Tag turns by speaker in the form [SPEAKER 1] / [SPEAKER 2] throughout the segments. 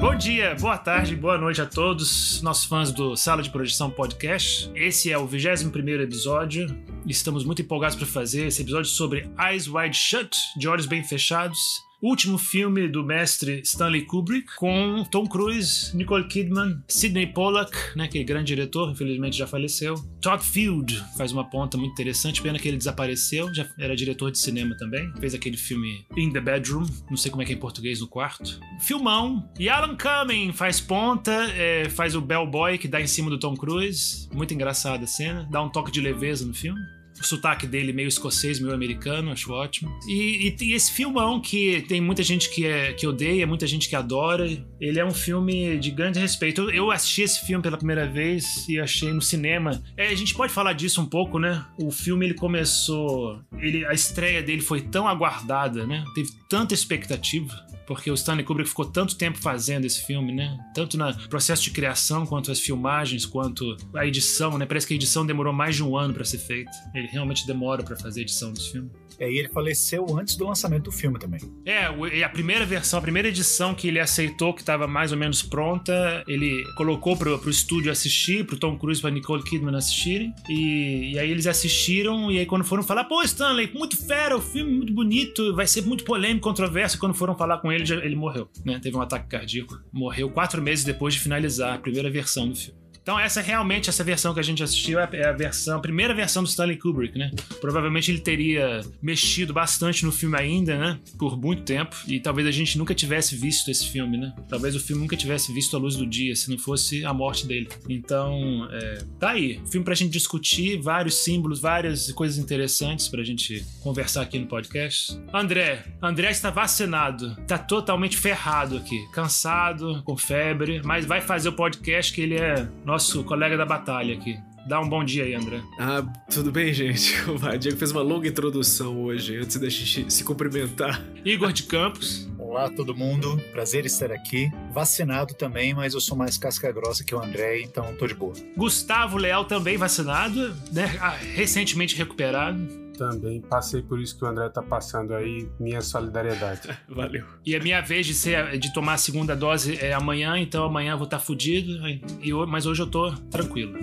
[SPEAKER 1] Bom dia, boa tarde, boa noite a todos, nossos fãs do Sala de Projeção Podcast. Esse é o 21 episódio. Estamos muito empolgados para fazer esse episódio sobre Eyes Wide Shut, de olhos bem fechados. Último filme do mestre Stanley Kubrick, com Tom Cruise, Nicole Kidman, Sidney Pollack, né, que é grande diretor, infelizmente já faleceu. Todd Field faz uma ponta muito interessante, pena que ele desapareceu, já era diretor de cinema também, fez aquele filme In the Bedroom, não sei como é que é em português no quarto. Filmão. E Alan Cumming faz ponta, é, faz o bellboy que dá em cima do Tom Cruise, muito engraçada a cena, dá um toque de leveza no filme o sotaque dele meio escocês, meio americano, acho ótimo. E, e, e, esse filmão que tem muita gente que, é, que odeia, muita gente que adora, ele é um filme de grande respeito. Eu, eu assisti esse filme pela primeira vez e achei no cinema. É, a gente pode falar disso um pouco, né? O filme ele começou, ele, a estreia dele foi tão aguardada, né? Teve tanta expectativa porque o Stanley Kubrick ficou tanto tempo fazendo esse filme, né? Tanto no processo de criação, quanto as filmagens, quanto a edição, né? Parece que a edição demorou mais de um ano para ser feita. Ele realmente demora para fazer a edição desse filme.
[SPEAKER 2] É, e ele faleceu antes do lançamento do filme também.
[SPEAKER 1] É, a primeira versão, a primeira edição que ele aceitou, que estava mais ou menos pronta, ele colocou pro, pro estúdio assistir, pro Tom Cruise e pra Nicole Kidman assistirem. E, e aí eles assistiram, e aí quando foram falar, pô, Stanley, muito fera, o filme muito bonito, vai ser muito polêmico, controverso. Quando foram falar com ele, ele, ele morreu, né? Teve um ataque cardíaco. Morreu quatro meses depois de finalizar a primeira versão do filme. Então essa realmente, essa versão que a gente assistiu é, é a versão, a primeira versão do Stanley Kubrick, né? Provavelmente ele teria mexido bastante no filme ainda, né? Por muito tempo. E talvez a gente nunca tivesse visto esse filme, né? Talvez o filme nunca tivesse visto a luz do dia, se não fosse a morte dele. Então, é, tá aí. Filme pra gente discutir, vários símbolos, várias coisas interessantes pra gente conversar aqui no podcast. André, André está vacinado. Tá totalmente ferrado aqui. Cansado, com febre, mas vai fazer o podcast que ele é nosso colega da batalha aqui. Dá um bom dia aí, André.
[SPEAKER 3] Ah, tudo bem, gente? O Diego fez uma longa introdução hoje, antes da gente se cumprimentar.
[SPEAKER 1] Igor de Campos.
[SPEAKER 2] Olá, todo mundo. Prazer estar aqui. Vacinado também, mas eu sou mais casca grossa que o André, então tô de boa.
[SPEAKER 1] Gustavo Leal também vacinado, né? Ah, recentemente recuperado
[SPEAKER 4] também passei por isso que o André tá passando aí. Minha solidariedade.
[SPEAKER 3] Valeu.
[SPEAKER 1] E a minha vez de ser de tomar a segunda dose é amanhã, então amanhã eu vou estar tá fudido, e, mas hoje eu tô tranquilo.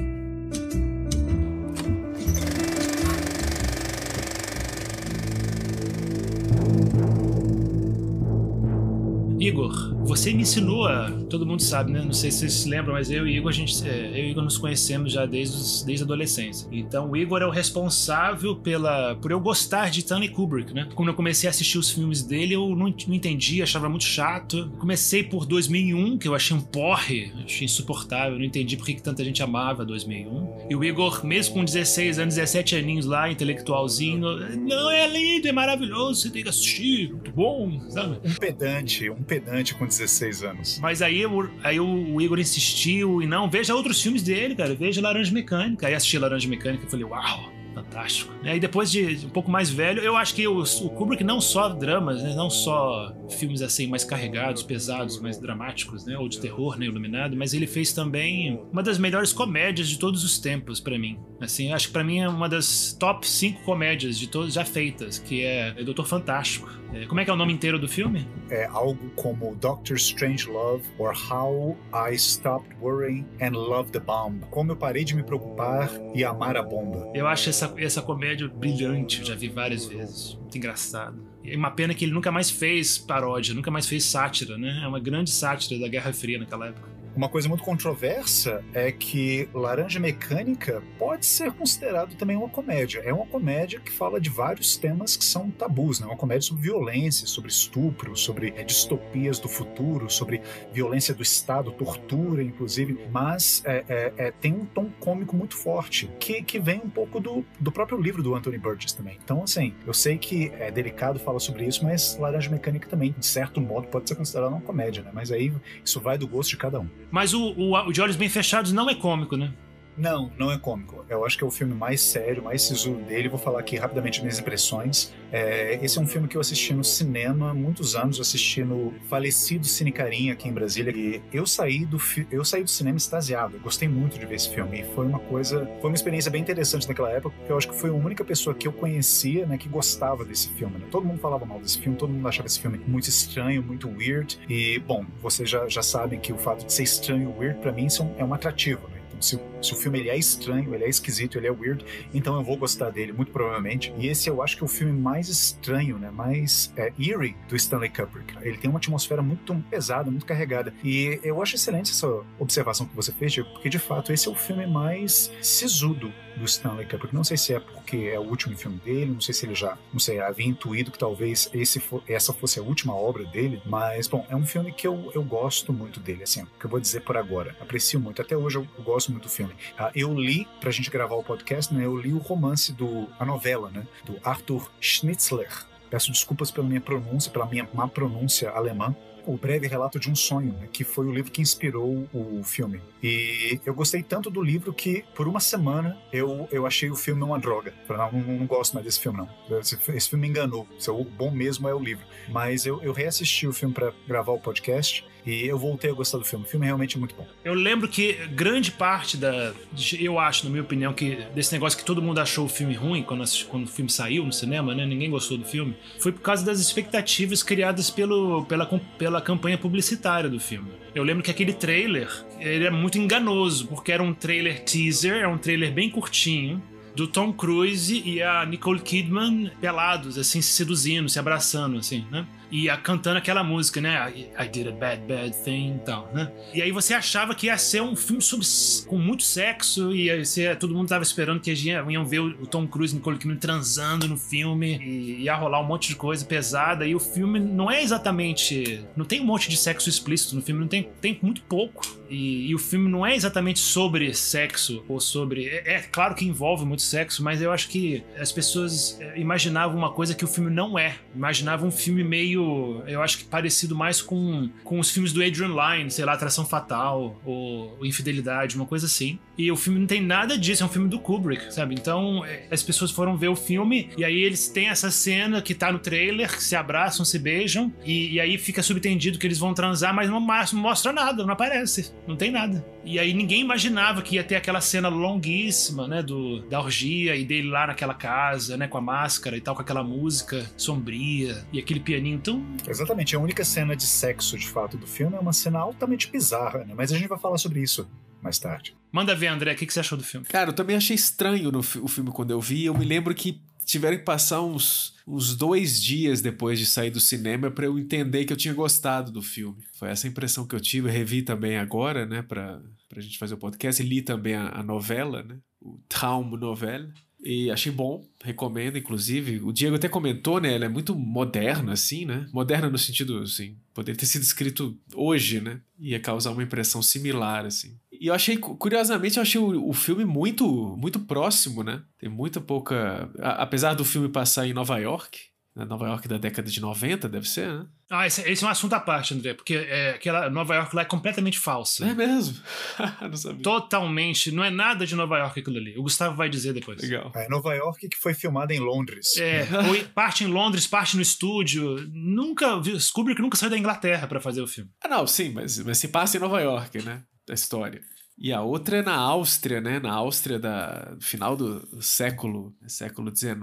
[SPEAKER 1] Igor, você me ensinou a. Todo mundo sabe, né? Não sei se vocês se lembram, mas eu e Igor, a gente, é, eu e Igor nos conhecemos já desde, os, desde a adolescência. Então o Igor é o responsável pela, por eu gostar de Stanley Kubrick, né? Quando eu comecei a assistir os filmes dele, eu não, não entendi, achava muito chato. Comecei por 2001, que eu achei um porre, achei insuportável, não entendi por que tanta gente amava 2001. E o Igor, mesmo com 16 anos, 17 aninhos lá, intelectualzinho, não, é lindo, é maravilhoso, você tem que assistir, muito bom, sabe?
[SPEAKER 2] Um pedante, um pedante com 16 anos.
[SPEAKER 1] Mas aí, aí o, Igor insistiu e não, veja outros filmes dele, cara, veja Laranja Mecânica. Aí assisti Laranja Mecânica e falei, uau, fantástico. E depois de um pouco mais velho, eu acho que o, o Kubrick não só dramas, né, não só filmes assim mais carregados, pesados, mais dramáticos, né, ou de terror, né, iluminado, mas ele fez também uma das melhores comédias de todos os tempos para mim. Assim, acho que para mim é uma das top 5 comédias de todas já feitas, que é, é Doutor Fantástico. É, como é que é o nome inteiro do filme?
[SPEAKER 2] É algo como Doctor Strange Love or How I Stopped Worrying and Loved the Bomb. Como eu parei de me preocupar e amar a bomba.
[SPEAKER 1] Eu acho essa, essa comédia brilhante, eu já vi várias vezes. Muito engraçado. É uma pena que ele nunca mais fez paródia, nunca mais fez sátira, né? É uma grande sátira da Guerra Fria naquela época.
[SPEAKER 2] Uma coisa muito controversa é que Laranja Mecânica pode ser considerado também uma comédia. É uma comédia que fala de vários temas que são tabus, né? Uma comédia sobre violência, sobre estupro, sobre é, distopias do futuro, sobre violência do Estado, tortura, inclusive. Mas é, é, é, tem um tom cômico muito forte, que, que vem um pouco do, do próprio livro do Anthony Burgess também. Então, assim, eu sei que é delicado falar sobre isso, mas Laranja Mecânica também, de certo modo, pode ser considerada uma comédia, né? Mas aí isso vai do gosto de cada um.
[SPEAKER 1] Mas o, o, o de olhos bem fechados não é cômico, né?
[SPEAKER 2] Não, não é cômico. Eu acho que é o filme mais sério, mais sisudo dele. Vou falar aqui rapidamente minhas impressões. É, esse é um filme que eu assisti no cinema há muitos anos. Eu assisti no falecido Cine Carinha aqui em Brasília. E eu saí do, eu saí do cinema extasiado. Gostei muito de ver esse filme. E foi uma coisa, foi uma experiência bem interessante naquela época, porque eu acho que foi a única pessoa que eu conhecia, né, que gostava desse filme. Né? Todo mundo falava mal desse filme, todo mundo achava esse filme muito estranho, muito weird. E, bom, vocês já, já sabem que o fato de ser estranho e weird, para mim, é um atrativo. Né? se, se, o filme ele é estranho, ele é esquisito, ele é weird, então eu vou gostar dele, muito provavelmente. E esse eu acho que é o filme mais estranho, né? Mais é, eerie do Stanley Kubrick. Ele tem uma atmosfera muito pesada, muito carregada. E eu acho excelente essa observação que você fez, porque de fato esse é o filme mais sisudo do Stanley Kubrick. Não sei se é porque é o último filme dele, não sei se ele já, não sei, havia intuído que talvez esse for, essa fosse a última obra dele, mas, bom, é um filme que eu, eu gosto muito dele, assim, o que eu vou dizer por agora. Aprecio muito, até hoje eu, eu gosto muito do filme. Uh, eu li, pra gente gravar o podcast, né, eu li o romance do, a novela, né, do Arthur Schnitzler. Peço desculpas pela minha pronúncia, pela minha má pronúncia alemã, o breve relato de um sonho, né, que foi o livro que inspirou o filme. E eu gostei tanto do livro que, por uma semana, eu, eu achei o filme uma droga. Falei, não, não, não gosto mais desse filme, não. Esse, esse filme me enganou. O bom mesmo é o livro. Mas eu, eu reassisti o filme para gravar o podcast e eu voltei a gostar do filme. O filme é realmente muito bom.
[SPEAKER 1] Eu lembro que grande parte da. Eu acho, na minha opinião, que desse negócio que todo mundo achou o filme ruim quando, quando o filme saiu no cinema, né? Ninguém gostou do filme. Foi por causa das expectativas criadas pelo, pela, pela campanha publicitária do filme. Eu lembro que aquele trailer ele é muito enganoso, porque era um trailer teaser, é um trailer bem curtinho do Tom Cruise e a Nicole Kidman pelados, assim, se seduzindo, se abraçando, assim, né? E a, cantando aquela música, né? I, I, did a bad, bad thing e tal, né? E aí você achava que ia ser um filme sobre, com muito sexo e você, todo mundo tava esperando que iam, iam ver o Tom Cruise e Nicole Kidman transando no filme e ia rolar um monte de coisa pesada e o filme não é exatamente... Não tem um monte de sexo explícito no filme, não tem, tem muito pouco. E, e o filme não é exatamente sobre sexo ou sobre... É, é, claro que envolve muito sexo, mas eu acho que as pessoas é, imaginavam uma coisa que o filme não é. Imaginavam um filme meio meio, eu acho que parecido mais com, com os filmes do Adrian Lyne, sei lá, Atração Fatal ou, ou Infidelidade, uma coisa assim. E o filme não tem nada disso, é um filme do Kubrick, sabe? Então é, as pessoas foram ver o filme e aí eles têm essa cena que tá no trailer, que se abraçam, se beijam, e, e aí fica subentendido que eles vão transar, mas não, não mostra nada, não aparece, não tem nada. E aí ninguém imaginava que ia ter aquela cena longuíssima, né, do, da orgia e dele lá naquela casa, né, com a máscara e tal, com aquela música sombria e aquele pianinho tão...
[SPEAKER 2] Exatamente, a única cena de sexo, de fato, do filme é uma cena altamente bizarra, né, mas a gente vai falar sobre isso mais tarde.
[SPEAKER 1] Manda ver, André, o que, que você achou do filme?
[SPEAKER 3] Cara, eu também achei estranho no, o filme quando eu vi. Eu me lembro que tiveram que passar uns, uns dois dias depois de sair do cinema para eu entender que eu tinha gostado do filme. Foi essa impressão que eu tive. Eu revi também agora, né, pra, pra gente fazer o podcast. E li também a, a novela, né, o Traum Novelle. E achei bom, recomendo, inclusive. O Diego até comentou, né? Ela é muito moderna, assim, né? Moderna no sentido, assim, poderia ter sido escrito hoje, né? Ia causar uma impressão similar, assim. E eu achei, curiosamente, eu achei o, o filme muito, muito próximo, né? Tem muita pouca. A, apesar do filme passar em Nova York, na Nova York da década de 90, deve ser, né?
[SPEAKER 1] Ah, esse, esse é um assunto à parte, André, porque é, aquela Nova York lá é completamente falsa.
[SPEAKER 3] É mesmo? não sabia.
[SPEAKER 1] Totalmente, não é nada de Nova York aquilo ali. O Gustavo vai dizer depois.
[SPEAKER 3] Legal.
[SPEAKER 2] É Nova York que foi filmada em Londres.
[SPEAKER 1] É, parte em Londres, parte no estúdio. Nunca, descobri que nunca saiu da Inglaterra para fazer o filme.
[SPEAKER 3] Ah, não, sim, mas, mas se passa em Nova York, né? A história. E a outra é na Áustria, né? Na Áustria da final do século século XIX,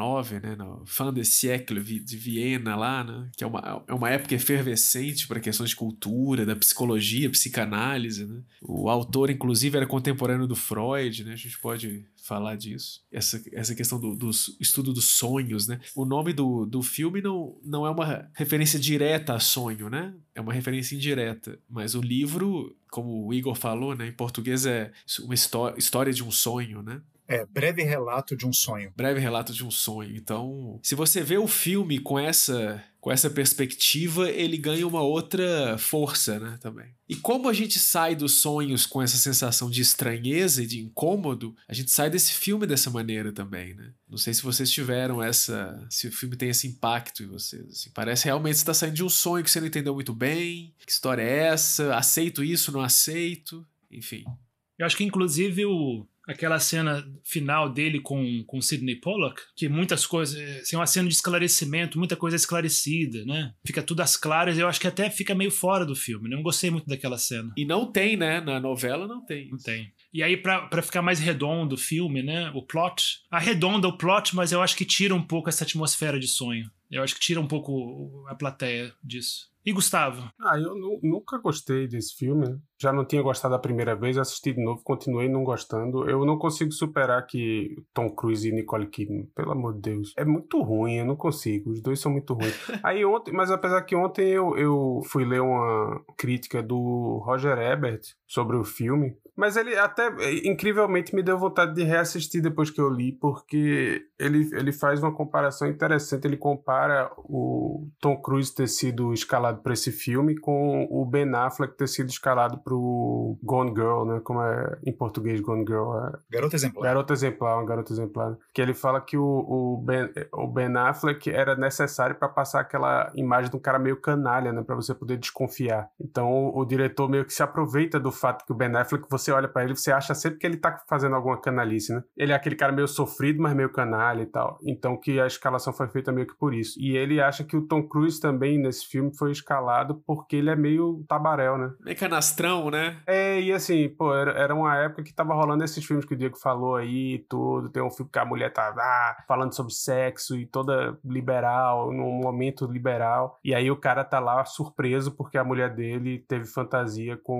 [SPEAKER 3] né? No fin de siècle de Viena lá, né? Que é uma, é uma época efervescente para questões de cultura, da psicologia, psicanálise, né? O autor, inclusive, era contemporâneo do Freud, né? A gente pode falar disso. Essa, essa questão do, do estudo dos sonhos, né? O nome do, do filme não, não é uma referência direta a sonho, né? É uma referência indireta. Mas o livro, como o Igor falou, né? Em português é uma história de um sonho, né?
[SPEAKER 2] É, breve relato de um sonho.
[SPEAKER 3] Breve relato de um sonho. Então, se você vê o filme com essa com essa perspectiva, ele ganha uma outra força, né, também. E como a gente sai dos sonhos com essa sensação de estranheza e de incômodo, a gente sai desse filme dessa maneira também, né? Não sei se vocês tiveram essa, se o filme tem esse impacto em vocês. Assim, parece realmente está saindo de um sonho que você não entendeu muito bem. Que história é essa? Aceito isso? Não aceito? Enfim.
[SPEAKER 1] Eu acho que inclusive o aquela cena final dele com, com Sidney Pollock, que muitas coisas, assim, uma cena de esclarecimento, muita coisa é esclarecida, né? Fica tudo às claras, eu acho que até fica meio fora do filme, né? Não gostei muito daquela cena.
[SPEAKER 3] E não tem, né? Na novela não tem.
[SPEAKER 1] Não tem. E aí, para ficar mais redondo o filme, né? O plot. Arredonda o plot, mas eu acho que tira um pouco essa atmosfera de sonho. Eu acho que tira um pouco a plateia disso. E Gustavo?
[SPEAKER 4] Ah, eu nunca gostei desse filme. Já não tinha gostado a primeira vez, assisti de novo, continuei não gostando. Eu não consigo superar que Tom Cruise e Nicole Kidman, pelo amor de Deus. É muito ruim, eu não consigo. Os dois são muito ruins. Aí ontem, mas apesar que ontem eu, eu fui ler uma crítica do Roger Ebert sobre o filme. Mas ele até, incrivelmente, me deu vontade de reassistir depois que eu li, porque ele, ele faz uma comparação interessante. Ele compara o Tom Cruise ter sido escalado para esse filme com o Ben Affleck ter sido escalado pro Gone Girl, né? Como é em português Gone Girl? É...
[SPEAKER 2] Garota Exemplar.
[SPEAKER 4] Garota Exemplar, uma garota exemplar. Que ele fala que o, o, ben, o Ben Affleck era necessário para passar aquela imagem de um cara meio canalha, né? Para você poder desconfiar. Então o, o diretor meio que se aproveita do fato que o Ben Affleck, você olha para ele, você acha sempre que ele tá fazendo alguma canalice, né? Ele é aquele cara meio sofrido, mas meio canalha e tal. Então que a escalação foi feita meio que por isso. E ele acha que o Tom Cruise também nesse filme foi escalado porque ele é meio tabaréu, né?
[SPEAKER 3] Meio canastrão, né?
[SPEAKER 4] É, e assim, pô, era, era uma época que tava rolando esses filmes que o Diego falou aí e tudo. Tem um filme que a mulher tá ah, falando sobre sexo e toda liberal, num momento liberal. E aí o cara tá lá surpreso porque a mulher dele teve fantasia com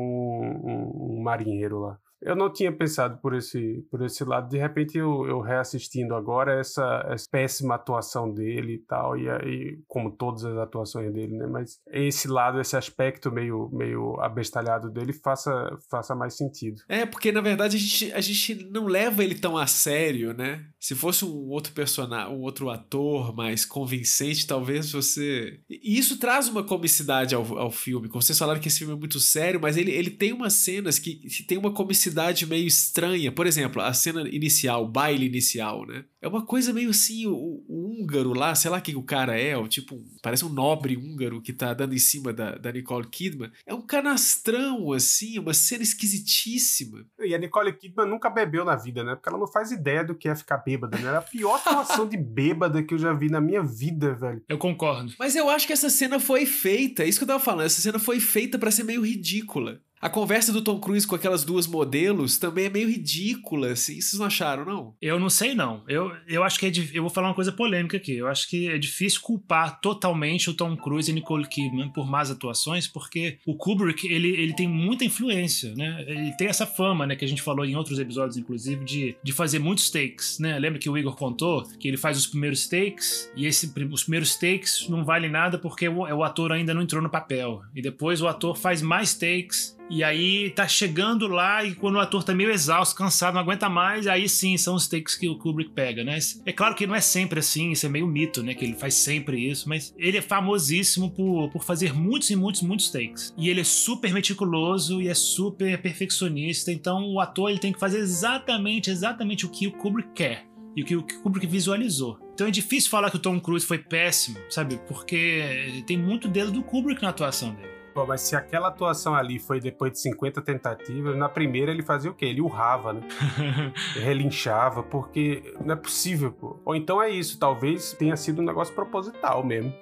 [SPEAKER 4] um, um marinheiro lá. Eu não tinha pensado por esse, por esse lado. De repente, eu, eu reassistindo agora essa, essa, péssima atuação dele e tal, e aí, como todas as atuações dele, né? Mas esse lado, esse aspecto meio, meio abestalhado dele faça, faça mais sentido.
[SPEAKER 3] É, porque na verdade a gente, a gente não leva ele tão a sério, né? Se fosse um outro personagem, um outro ator mais convincente, talvez você. E isso traz uma comicidade ao, ao filme. Como vocês falaram que esse filme é muito sério, mas ele, ele tem umas cenas que, que tem uma comicidade meio estranha. Por exemplo, a cena inicial, o baile inicial, né? É uma coisa meio assim, o, o húngaro lá, sei lá quem o cara é, o tipo, parece um nobre húngaro que tá dando em cima da, da Nicole Kidman. É um canastrão, assim, uma cena esquisitíssima.
[SPEAKER 4] E a Nicole Kidman nunca bebeu na vida, né? Porque ela não faz ideia do que é ficar bêbada, né? Era a pior situação de bêbada que eu já vi na minha vida, velho.
[SPEAKER 1] Eu concordo.
[SPEAKER 3] Mas eu acho que essa cena foi feita, é isso que eu tava falando, essa cena foi feita para ser meio ridícula. A conversa do Tom Cruise com aquelas duas modelos também é meio ridícula, assim. Vocês não acharam, não?
[SPEAKER 1] Eu não sei, não. Eu, eu acho que é. Eu vou falar uma coisa polêmica aqui. Eu acho que é difícil culpar totalmente o Tom Cruise e Nicole Kidman por más atuações, porque o Kubrick, ele, ele tem muita influência, né? Ele tem essa fama, né? Que a gente falou em outros episódios, inclusive, de, de fazer muitos takes, né? Lembra que o Igor contou que ele faz os primeiros takes e esse, os primeiros takes não valem nada porque o, o ator ainda não entrou no papel. E depois o ator faz mais takes e aí tá chegando lá e quando o ator tá meio exausto, cansado, não aguenta mais, aí sim são os takes que o Kubrick pega, né? É claro que não é sempre assim, isso é meio mito, né? Que ele faz sempre isso, mas ele é famosíssimo por, por fazer muitos e muitos, muitos takes. E ele é super meticuloso e é super perfeccionista, então o ator ele tem que fazer exatamente, exatamente o que o Kubrick quer e o que o Kubrick visualizou. Então é difícil falar que o Tom Cruise foi péssimo, sabe? Porque tem muito dedo do Kubrick na atuação dele.
[SPEAKER 4] Pô, mas se aquela atuação ali foi depois de 50 tentativas, na primeira ele fazia o quê? Ele urrava, né? relinchava, porque não é possível, pô. Ou então é isso, talvez tenha sido um negócio proposital mesmo.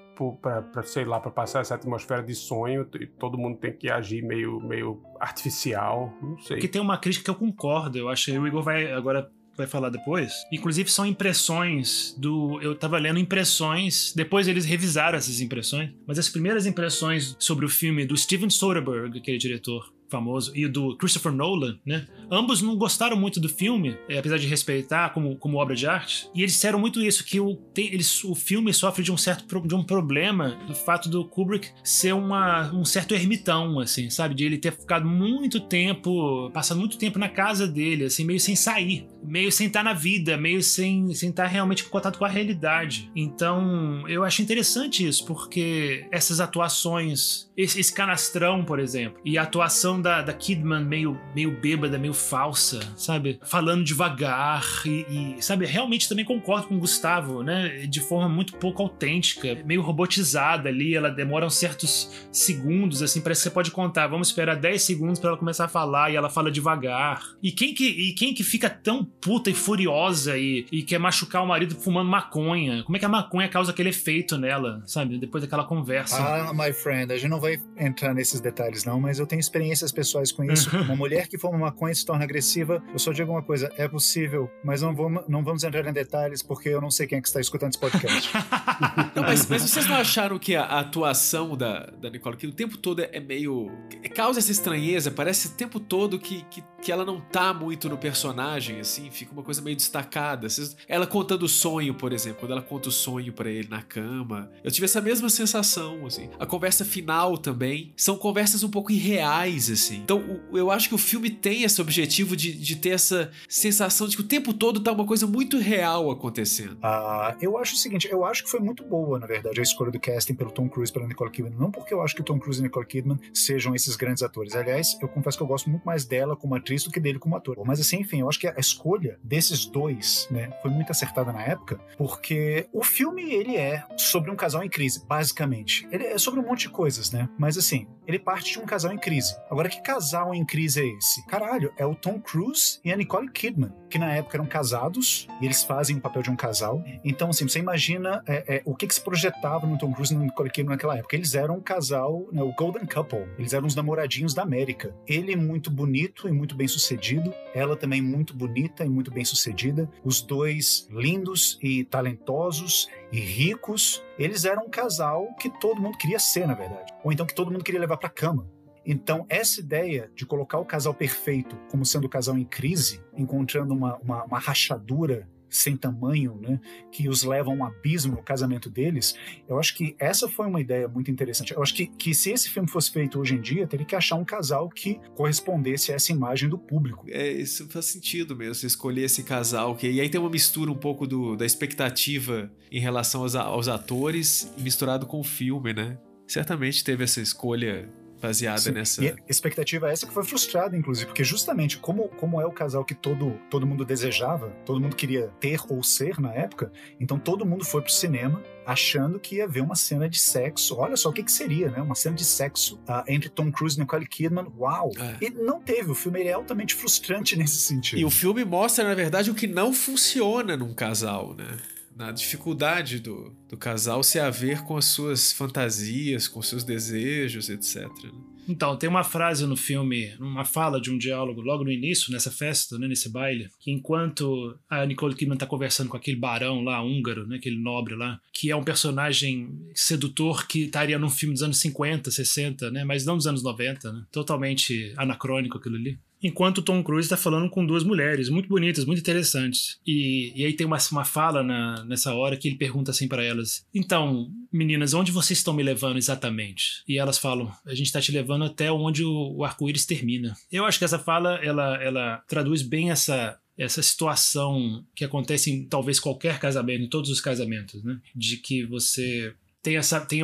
[SPEAKER 4] Pra, pra, sei lá, pra passar essa atmosfera de sonho e todo mundo tem que agir meio, meio artificial, não sei.
[SPEAKER 1] Que tem uma crítica que eu concordo, eu acho que o Igor vai agora vai falar depois. Inclusive são impressões do. Eu tava lendo impressões, depois eles revisaram essas impressões, mas as primeiras impressões sobre o filme do Steven Soderbergh, aquele diretor famoso, e do Christopher Nolan, né? Ambos não gostaram muito do filme, é, apesar de respeitar como, como obra de arte. E eles disseram muito isso, que o, tem, eles, o filme sofre de um certo de um problema do fato do Kubrick ser uma, um certo ermitão, assim, sabe? De ele ter ficado muito tempo, passando muito tempo na casa dele, assim, meio sem sair, meio sem estar na vida, meio sem, sem estar realmente em contato com a realidade. Então, eu acho interessante isso, porque essas atuações, esse, esse canastrão, por exemplo, e a atuação da, da Kidman meio, meio bêbada, meio falsa, sabe? Falando devagar e, e, sabe, realmente também concordo com o Gustavo, né? De forma muito pouco autêntica, meio robotizada ali, ela demora uns certos segundos, assim, parece que você pode contar, vamos esperar 10 segundos para ela começar a falar e ela fala devagar. E quem que, e quem que fica tão puta e furiosa e, e quer machucar o marido fumando maconha? Como é que a maconha causa aquele efeito nela, sabe? Depois daquela conversa.
[SPEAKER 2] Ah, my friend, a gente não vai entrar nesses detalhes não, mas eu tenho experiências pessoais com isso. Uma mulher que fuma maconha se torna agressiva, eu só digo uma coisa, é possível, mas não vamos, não vamos entrar em detalhes porque eu não sei quem é que está escutando esse podcast.
[SPEAKER 3] não, mas, mas, vocês não acharam que a, atuação da, da Nicole que o tempo todo é meio... causa essa estranheza, parece o tempo todo que, que, que ela não tá muito no personagem, assim, fica uma coisa meio destacada. Ela contando o sonho, por exemplo, quando ela conta o sonho para ele na cama, eu tive essa mesma sensação, assim. A conversa final também, são conversas um pouco irreais, assim. Então, eu acho que o filme tem esse objetivo de, de ter essa sensação de que o tempo todo tá uma coisa muito real acontecendo.
[SPEAKER 2] Ah, eu acho o seguinte, eu acho que foi muito boa, na verdade, a escolha do casting pelo Tom Cruise pela Nicole Kidman. Não porque eu acho que o Tom Cruise e Nicole Kidman sejam esses grandes atores. Aliás, eu confesso que eu gosto muito mais dela como atriz do que dele como ator. Mas assim, enfim, eu acho que a escolha desses dois, né, foi muito acertada na época, porque o filme ele é sobre um casal em crise, basicamente. Ele é sobre um monte de coisas, né? Mas assim, ele parte de um casal em crise. Agora, que casal em crise é esse? Caralho, é o Tom Cruise e a Nicole Kidman, que na época eram casados e eles fazem o papel de um casal. Então, assim, você imagina é, é, o que, que, se projetava no Tom Cruise e na Nicole Kidman naquela época. Eles eram um casal, né, o Golden Couple. Eles eram os namoradinhos da América. Ele muito bonito e muito bem sucedido, ela também muito bonita e muito bem sucedida. Os dois lindos e talentosos e ricos. Eles eram um casal que todo mundo queria ser, na verdade. Ou então que todo mundo queria levar para cama. Então, essa ideia de colocar o casal perfeito como sendo o casal em crise, encontrando uma, uma, uma rachadura sem tamanho, né, que os levam a um abismo no casamento deles, eu acho que essa foi uma ideia muito interessante. Eu acho que, que se esse filme fosse feito hoje em dia, teria que achar um casal que correspondesse a essa imagem do público.
[SPEAKER 3] É, isso faz sentido mesmo, você escolher esse casal, que e aí tem uma mistura um pouco do, da expectativa em relação aos, aos atores misturado com o filme, né? Certamente teve essa escolha baseada Sim. nessa.
[SPEAKER 2] E a expectativa é essa que foi frustrada, inclusive, porque justamente como, como é o casal que todo, todo mundo desejava, todo mundo queria ter ou ser na época, então todo mundo foi pro cinema achando que ia ver uma cena de sexo. Olha só o que, que seria, né? Uma cena de sexo uh, entre Tom Cruise e Nicole Kidman. Uau! É. E não teve. O filme é altamente frustrante nesse sentido.
[SPEAKER 3] E o filme mostra, na verdade, o que não funciona num casal, né? Na dificuldade do, do casal se haver com as suas fantasias, com seus desejos, etc. Né?
[SPEAKER 1] Então, tem uma frase no filme, uma fala de um diálogo logo no início, nessa festa, né, nesse baile, que enquanto a Nicole Kidman tá conversando com aquele barão lá, húngaro, né, aquele nobre lá, que é um personagem sedutor que estaria num filme dos anos 50, 60, né, mas não dos anos 90, né, totalmente anacrônico aquilo ali enquanto Tom Cruise está falando com duas mulheres muito bonitas, muito interessantes. E, e aí tem uma, uma fala na, nessa hora que ele pergunta assim para elas: Então, meninas, onde vocês estão me levando exatamente? E elas falam: A gente está te levando até onde o, o arco-íris termina. Eu acho que essa fala ela, ela traduz bem essa essa situação que acontece em talvez qualquer casamento, em todos os casamentos, né? De que você tem, essa, tem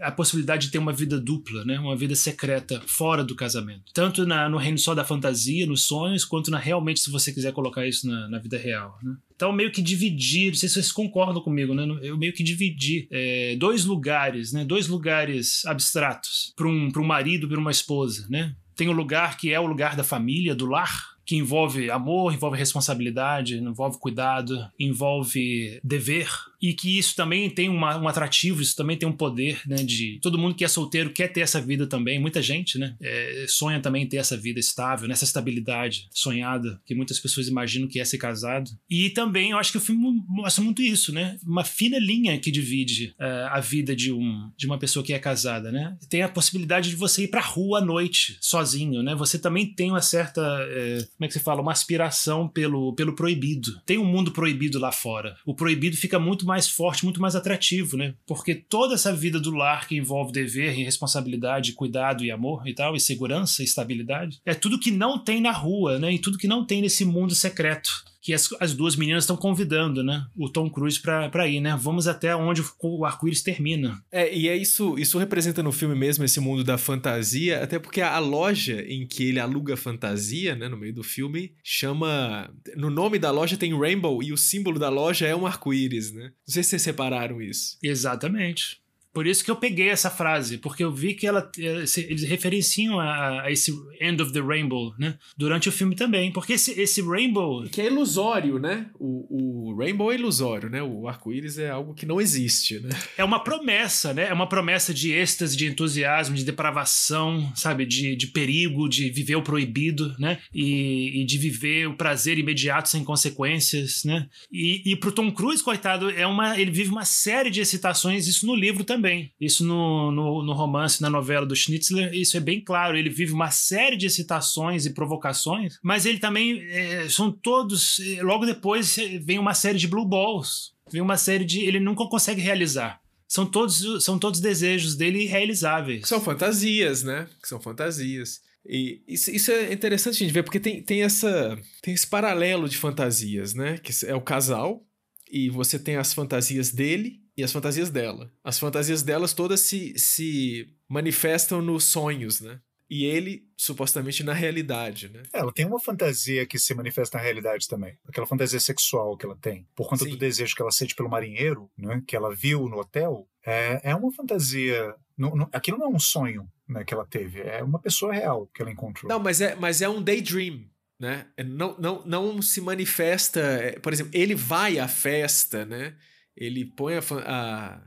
[SPEAKER 1] a possibilidade de ter uma vida dupla, né? uma vida secreta fora do casamento. Tanto na, no reino só da fantasia, nos sonhos, quanto na realmente, se você quiser colocar isso na, na vida real. Né? Então, meio que dividir, não sei se vocês concordam comigo, né? Eu meio que dividi é, dois lugares, né? Dois lugares abstratos para um, um marido e para uma esposa, né? Tem o lugar que é o lugar da família, do lar, que envolve amor, envolve responsabilidade, envolve cuidado, envolve dever, e que isso também tem uma, um atrativo, isso também tem um poder, né, de todo mundo que é solteiro quer ter essa vida também, muita gente, né, é, sonha também ter essa vida estável, nessa estabilidade sonhada, que muitas pessoas imaginam que é ser casado. E também eu acho que o filme mostra muito isso, né, uma fina linha que divide é, a vida de, um, de uma pessoa que é casada, né, tem a possibilidade de você ir pra rua à noite, sozinho, né, você também tem uma certa, é, como é que se fala, uma aspiração pelo, pelo proibido. Tem um mundo proibido lá fora. O proibido fica muito mais mais forte, muito mais atrativo, né? Porque toda essa vida do lar que envolve dever e responsabilidade, cuidado e amor e tal, e segurança e estabilidade, é tudo que não tem na rua, né? E tudo que não tem nesse mundo secreto que as, as duas meninas estão convidando, né? O Tom Cruise pra, ir, né? Vamos até onde o arco-íris termina.
[SPEAKER 3] É, e é isso, isso representa no filme mesmo esse mundo da fantasia, até porque a loja em que ele aluga fantasia, né, no meio do filme, chama. No nome da loja tem Rainbow e o símbolo da loja é um arco-íris, né? Não sei se vocês separaram isso.
[SPEAKER 1] Exatamente. Por isso que eu peguei essa frase, porque eu vi que ela, eles referenciam a, a, esse End of the Rainbow, né? Durante o filme também. Porque esse, esse Rainbow.
[SPEAKER 3] Que é ilusório, né? O, o Rainbow é ilusório, né? O arco-íris é algo que não existe, né?
[SPEAKER 1] É uma promessa, né? É uma promessa de êxtase, de entusiasmo, de depravação, sabe? De, de perigo, de viver o proibido, né? E, e de viver o prazer imediato sem consequências, né? E, e pro Tom Cruise, coitado, é uma, ele vive uma série de excitações, isso no livro também também. Isso no, no, no, romance, na novela do Schnitzler, isso é bem claro. Ele vive uma série de excitações e provocações, mas ele também é, são todos. É, logo depois vem uma série de blue balls. Vem uma série de. Ele nunca consegue realizar. São todos, são todos desejos dele realizáveis.
[SPEAKER 3] São fantasias, né? São fantasias. E isso, isso, é interessante a gente ver, porque tem, tem, essa, tem esse paralelo de fantasias, né? Que é o casal, e você tem as fantasias dele e as fantasias dela. As fantasias delas todas se, se manifestam nos sonhos, né? E ele, supostamente, na realidade, né?
[SPEAKER 2] É, ela tem uma fantasia que se manifesta na realidade também. Aquela fantasia sexual que ela tem. Por conta Sim. do desejo que ela sente pelo marinheiro, né? Que ela viu no hotel. É, é uma fantasia... No, no, aquilo não é um sonho né, que ela teve. É uma pessoa real que ela encontrou.
[SPEAKER 3] Não, mas é, mas é um daydream né? É, não, não, não se manifesta, é, por exemplo, ele vai à festa, né? Ele põe a, a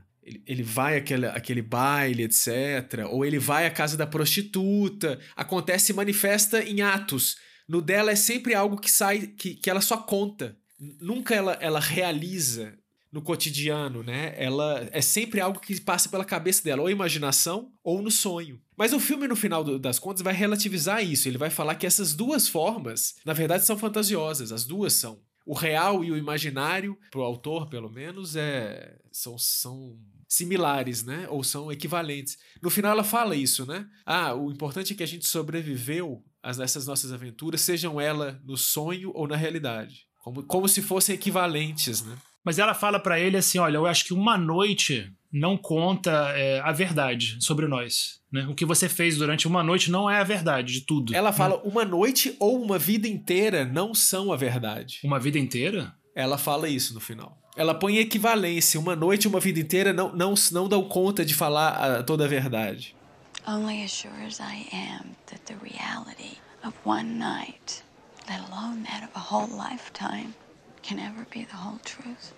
[SPEAKER 3] ele, vai àquele, aquele baile, etc. Ou ele vai à casa da prostituta. Acontece e manifesta em atos. No dela é sempre algo que sai, que, que ela só conta. Nunca ela, ela realiza no cotidiano, né? Ela é sempre algo que passa pela cabeça dela, ou imaginação ou no sonho. Mas o filme, no final do, das contas, vai relativizar isso. Ele vai falar que essas duas formas, na verdade, são fantasiosas. As duas são. O real e o imaginário, pro autor, pelo menos, é são, são similares, né? Ou são equivalentes. No final ela fala isso, né? Ah, o importante é que a gente sobreviveu a essas nossas aventuras, sejam elas no sonho ou na realidade. Como, como se fossem equivalentes, né?
[SPEAKER 1] Mas ela fala para ele assim: olha, eu acho que uma noite não conta é, a verdade sobre nós. Né? O que você fez durante uma noite não é a verdade de tudo.
[SPEAKER 3] Ela
[SPEAKER 1] né?
[SPEAKER 3] fala: uma noite ou uma vida inteira não são a verdade.
[SPEAKER 1] Uma vida inteira?
[SPEAKER 3] Ela fala isso no final. Ela põe equivalência. Uma noite e uma vida inteira não, não, não dão conta de falar a, toda a verdade. Only as sure as I am that the reality of one night, let alone that of a whole lifetime,
[SPEAKER 1] can ever be the whole truth.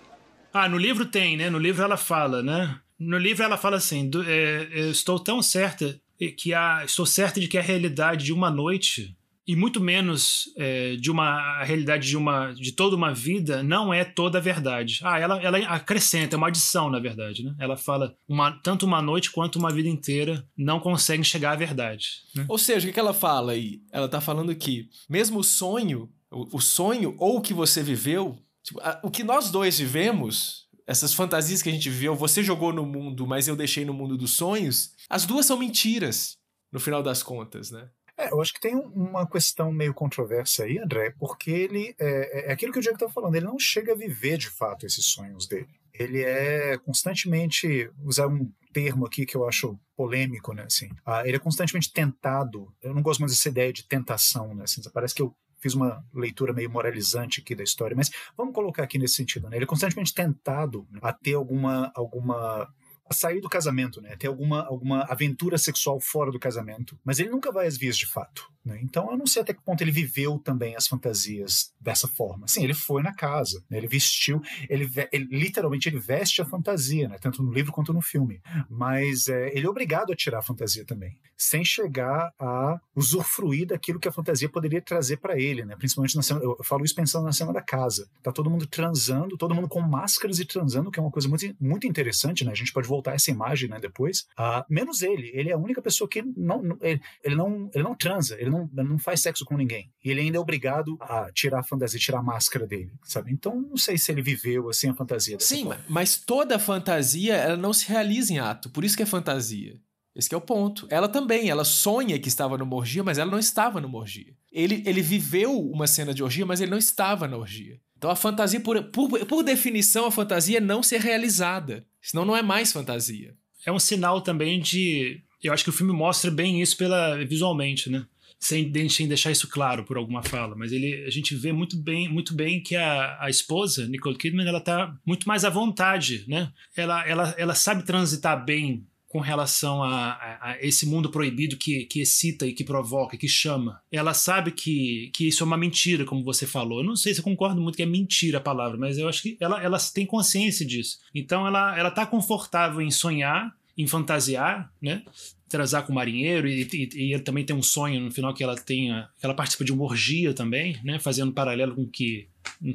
[SPEAKER 1] Ah, no livro tem, né? No livro ela fala, né? No livro ela fala assim: do, é, eu estou tão certa que a, estou certa de que a realidade de uma noite e muito menos é, de uma a realidade de uma de toda uma vida não é toda a verdade. Ah, ela, ela acrescenta, é uma adição na verdade, né? Ela fala uma, tanto uma noite quanto uma vida inteira não conseguem chegar à verdade. Né?
[SPEAKER 3] Ou seja, o que ela fala aí? Ela está falando que mesmo o sonho o, sonho ou o que você viveu, tipo, a, o que nós dois vivemos, essas fantasias que a gente viveu, você jogou no mundo, mas eu deixei no mundo dos sonhos, as duas são mentiras, no final das contas, né?
[SPEAKER 2] É, eu acho que tem uma questão meio controversa aí, André, porque ele é, é, é aquilo que o Diego estava falando, ele não chega a viver de fato esses sonhos dele. Ele é constantemente, usar um termo aqui que eu acho polêmico, né? Assim, ah, ele é constantemente tentado. Eu não gosto mais dessa ideia de tentação, né? Assim, parece que eu fiz uma leitura meio moralizante aqui da história, mas vamos colocar aqui nesse sentido, né? Ele é constantemente tentado a ter alguma alguma a sair do casamento, né? Ter alguma, alguma aventura sexual fora do casamento. Mas ele nunca vai às vias de fato. Né? Então eu não sei até que ponto ele viveu também as fantasias dessa forma. Sim, ele foi na casa, né? ele vestiu, ele, ele, literalmente ele veste a fantasia, né? tanto no livro quanto no filme. Mas é, ele é obrigado a tirar a fantasia também, sem chegar a usufruir daquilo que a fantasia poderia trazer para ele, né? principalmente na cena. Eu falo isso pensando na cena da casa. Tá todo mundo transando, todo mundo com máscaras e transando, que é uma coisa muito, muito interessante, né? A gente pode voltar a essa imagem né, depois. Uh, menos ele. Ele é a única pessoa que não, ele, ele não, ele não transa, ele não, ele não faz sexo com ninguém. E ele ainda é obrigado a tirar a fantasia, tirar a máscara dele, sabe? Então, não sei se ele viveu assim a fantasia.
[SPEAKER 3] Sim,
[SPEAKER 2] forma.
[SPEAKER 3] mas toda fantasia ela não se realiza em ato. Por isso que é fantasia. Esse é o ponto. Ela também, ela sonha que estava no orgia, mas ela não estava no orgia. Ele, ele viveu uma cena de orgia, mas ele não estava na orgia. Então a fantasia, por, por, por definição, a fantasia é não ser realizada. Senão não é mais fantasia.
[SPEAKER 1] É um sinal também de. Eu acho que o filme mostra bem isso pela visualmente, né? Sem, sem deixar isso claro por alguma fala, mas ele, a gente vê muito bem, muito bem que a, a esposa, Nicole Kidman, ela tá muito mais à vontade, né? Ela, ela, ela sabe transitar bem com relação a, a, a, esse mundo proibido que, que excita e que provoca, que chama. Ela sabe que, que isso é uma mentira, como você falou. Eu não sei se eu concordo muito que é mentira a palavra, mas eu acho que ela, ela tem consciência disso. Então ela, ela tá confortável em sonhar, em fantasiar, né? Transar com o marinheiro e, e, e ele também tem um sonho no final que ela tenha, que ela participa de uma orgia também, né? Fazendo paralelo com que,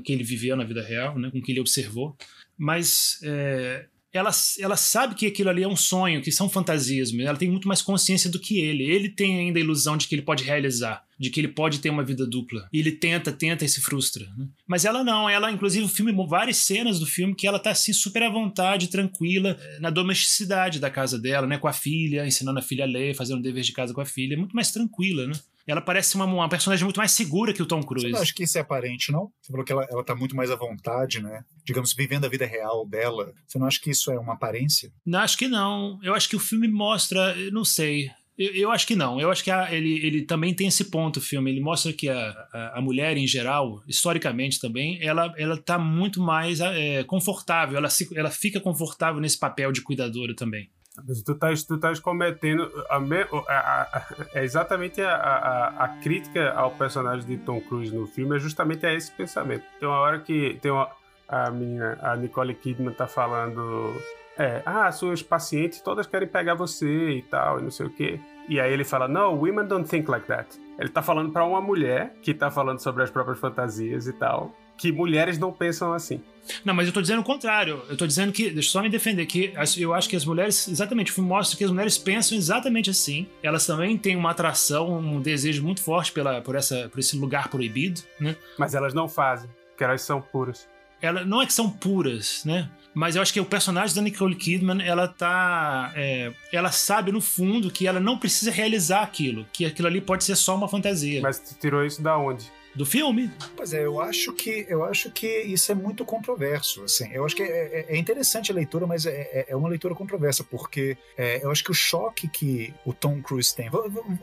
[SPEAKER 1] que ele viveu na vida real, né? Com o que ele observou. Mas é, ela, ela sabe que aquilo ali é um sonho, que são fantasias, ela tem muito mais consciência do que ele. Ele tem ainda a ilusão de que ele pode realizar, de que ele pode ter uma vida dupla. E ele tenta, tenta e se frustra. Né? Mas ela não, ela, inclusive, o filme, várias cenas do filme que ela tá assim super à vontade, tranquila, na domesticidade da casa dela, né? Com a filha, ensinando a filha a ler, fazendo dever de casa com a filha, muito mais tranquila, né? Ela parece uma, uma personagem muito mais segura que o Tom Cruise. Você
[SPEAKER 2] não acha que isso é aparente, não? Você falou que ela, ela tá muito mais à vontade, né? Digamos, vivendo a vida real dela. Você não acha que isso é uma aparência?
[SPEAKER 1] Não, acho que não. Eu acho que o filme mostra, não sei. Eu, eu acho que não. Eu acho que a, ele, ele também tem esse ponto, o filme. Ele mostra que a, a, a mulher, em geral, historicamente também, ela, ela tá muito mais é, confortável. Ela, se, ela fica confortável nesse papel de cuidadora também.
[SPEAKER 4] Mas tu estás tu cometendo a, me, a, a, é exatamente a, a, crítica ao personagem de Tom Cruise no filme é justamente a esse pensamento. Tem uma hora que tem uma, a menina, a Nicole Kidman tá falando é, ah, suas pacientes todas querem pegar você e tal, e não sei o quê. E aí ele fala, no, women don't think like that. Ele tá falando para uma mulher que tá falando sobre as próprias fantasias e tal que mulheres não pensam assim.
[SPEAKER 1] Não, mas eu tô dizendo o contrário. Eu tô dizendo que, deixa eu só me defender, que eu acho que as mulheres, exatamente, o filme mostra que as mulheres pensam exatamente assim. Elas também têm uma atração, um desejo muito forte pela, por, essa, por esse lugar proibido, né?
[SPEAKER 4] Mas elas não fazem, porque elas são puras.
[SPEAKER 1] Ela, não é que são puras, né? Mas eu acho que o personagem da Nicole Kidman, ela tá. É, ela sabe no fundo que ela não precisa realizar aquilo, que aquilo ali pode ser só uma fantasia.
[SPEAKER 4] Mas tu tirou isso da onde?
[SPEAKER 1] Do filme.
[SPEAKER 2] Pois é, eu acho que eu acho que isso é muito controverso. Assim, eu acho que é, é, é interessante a leitura, mas é, é, é uma leitura controversa porque é, eu acho que o choque que o Tom Cruise tem,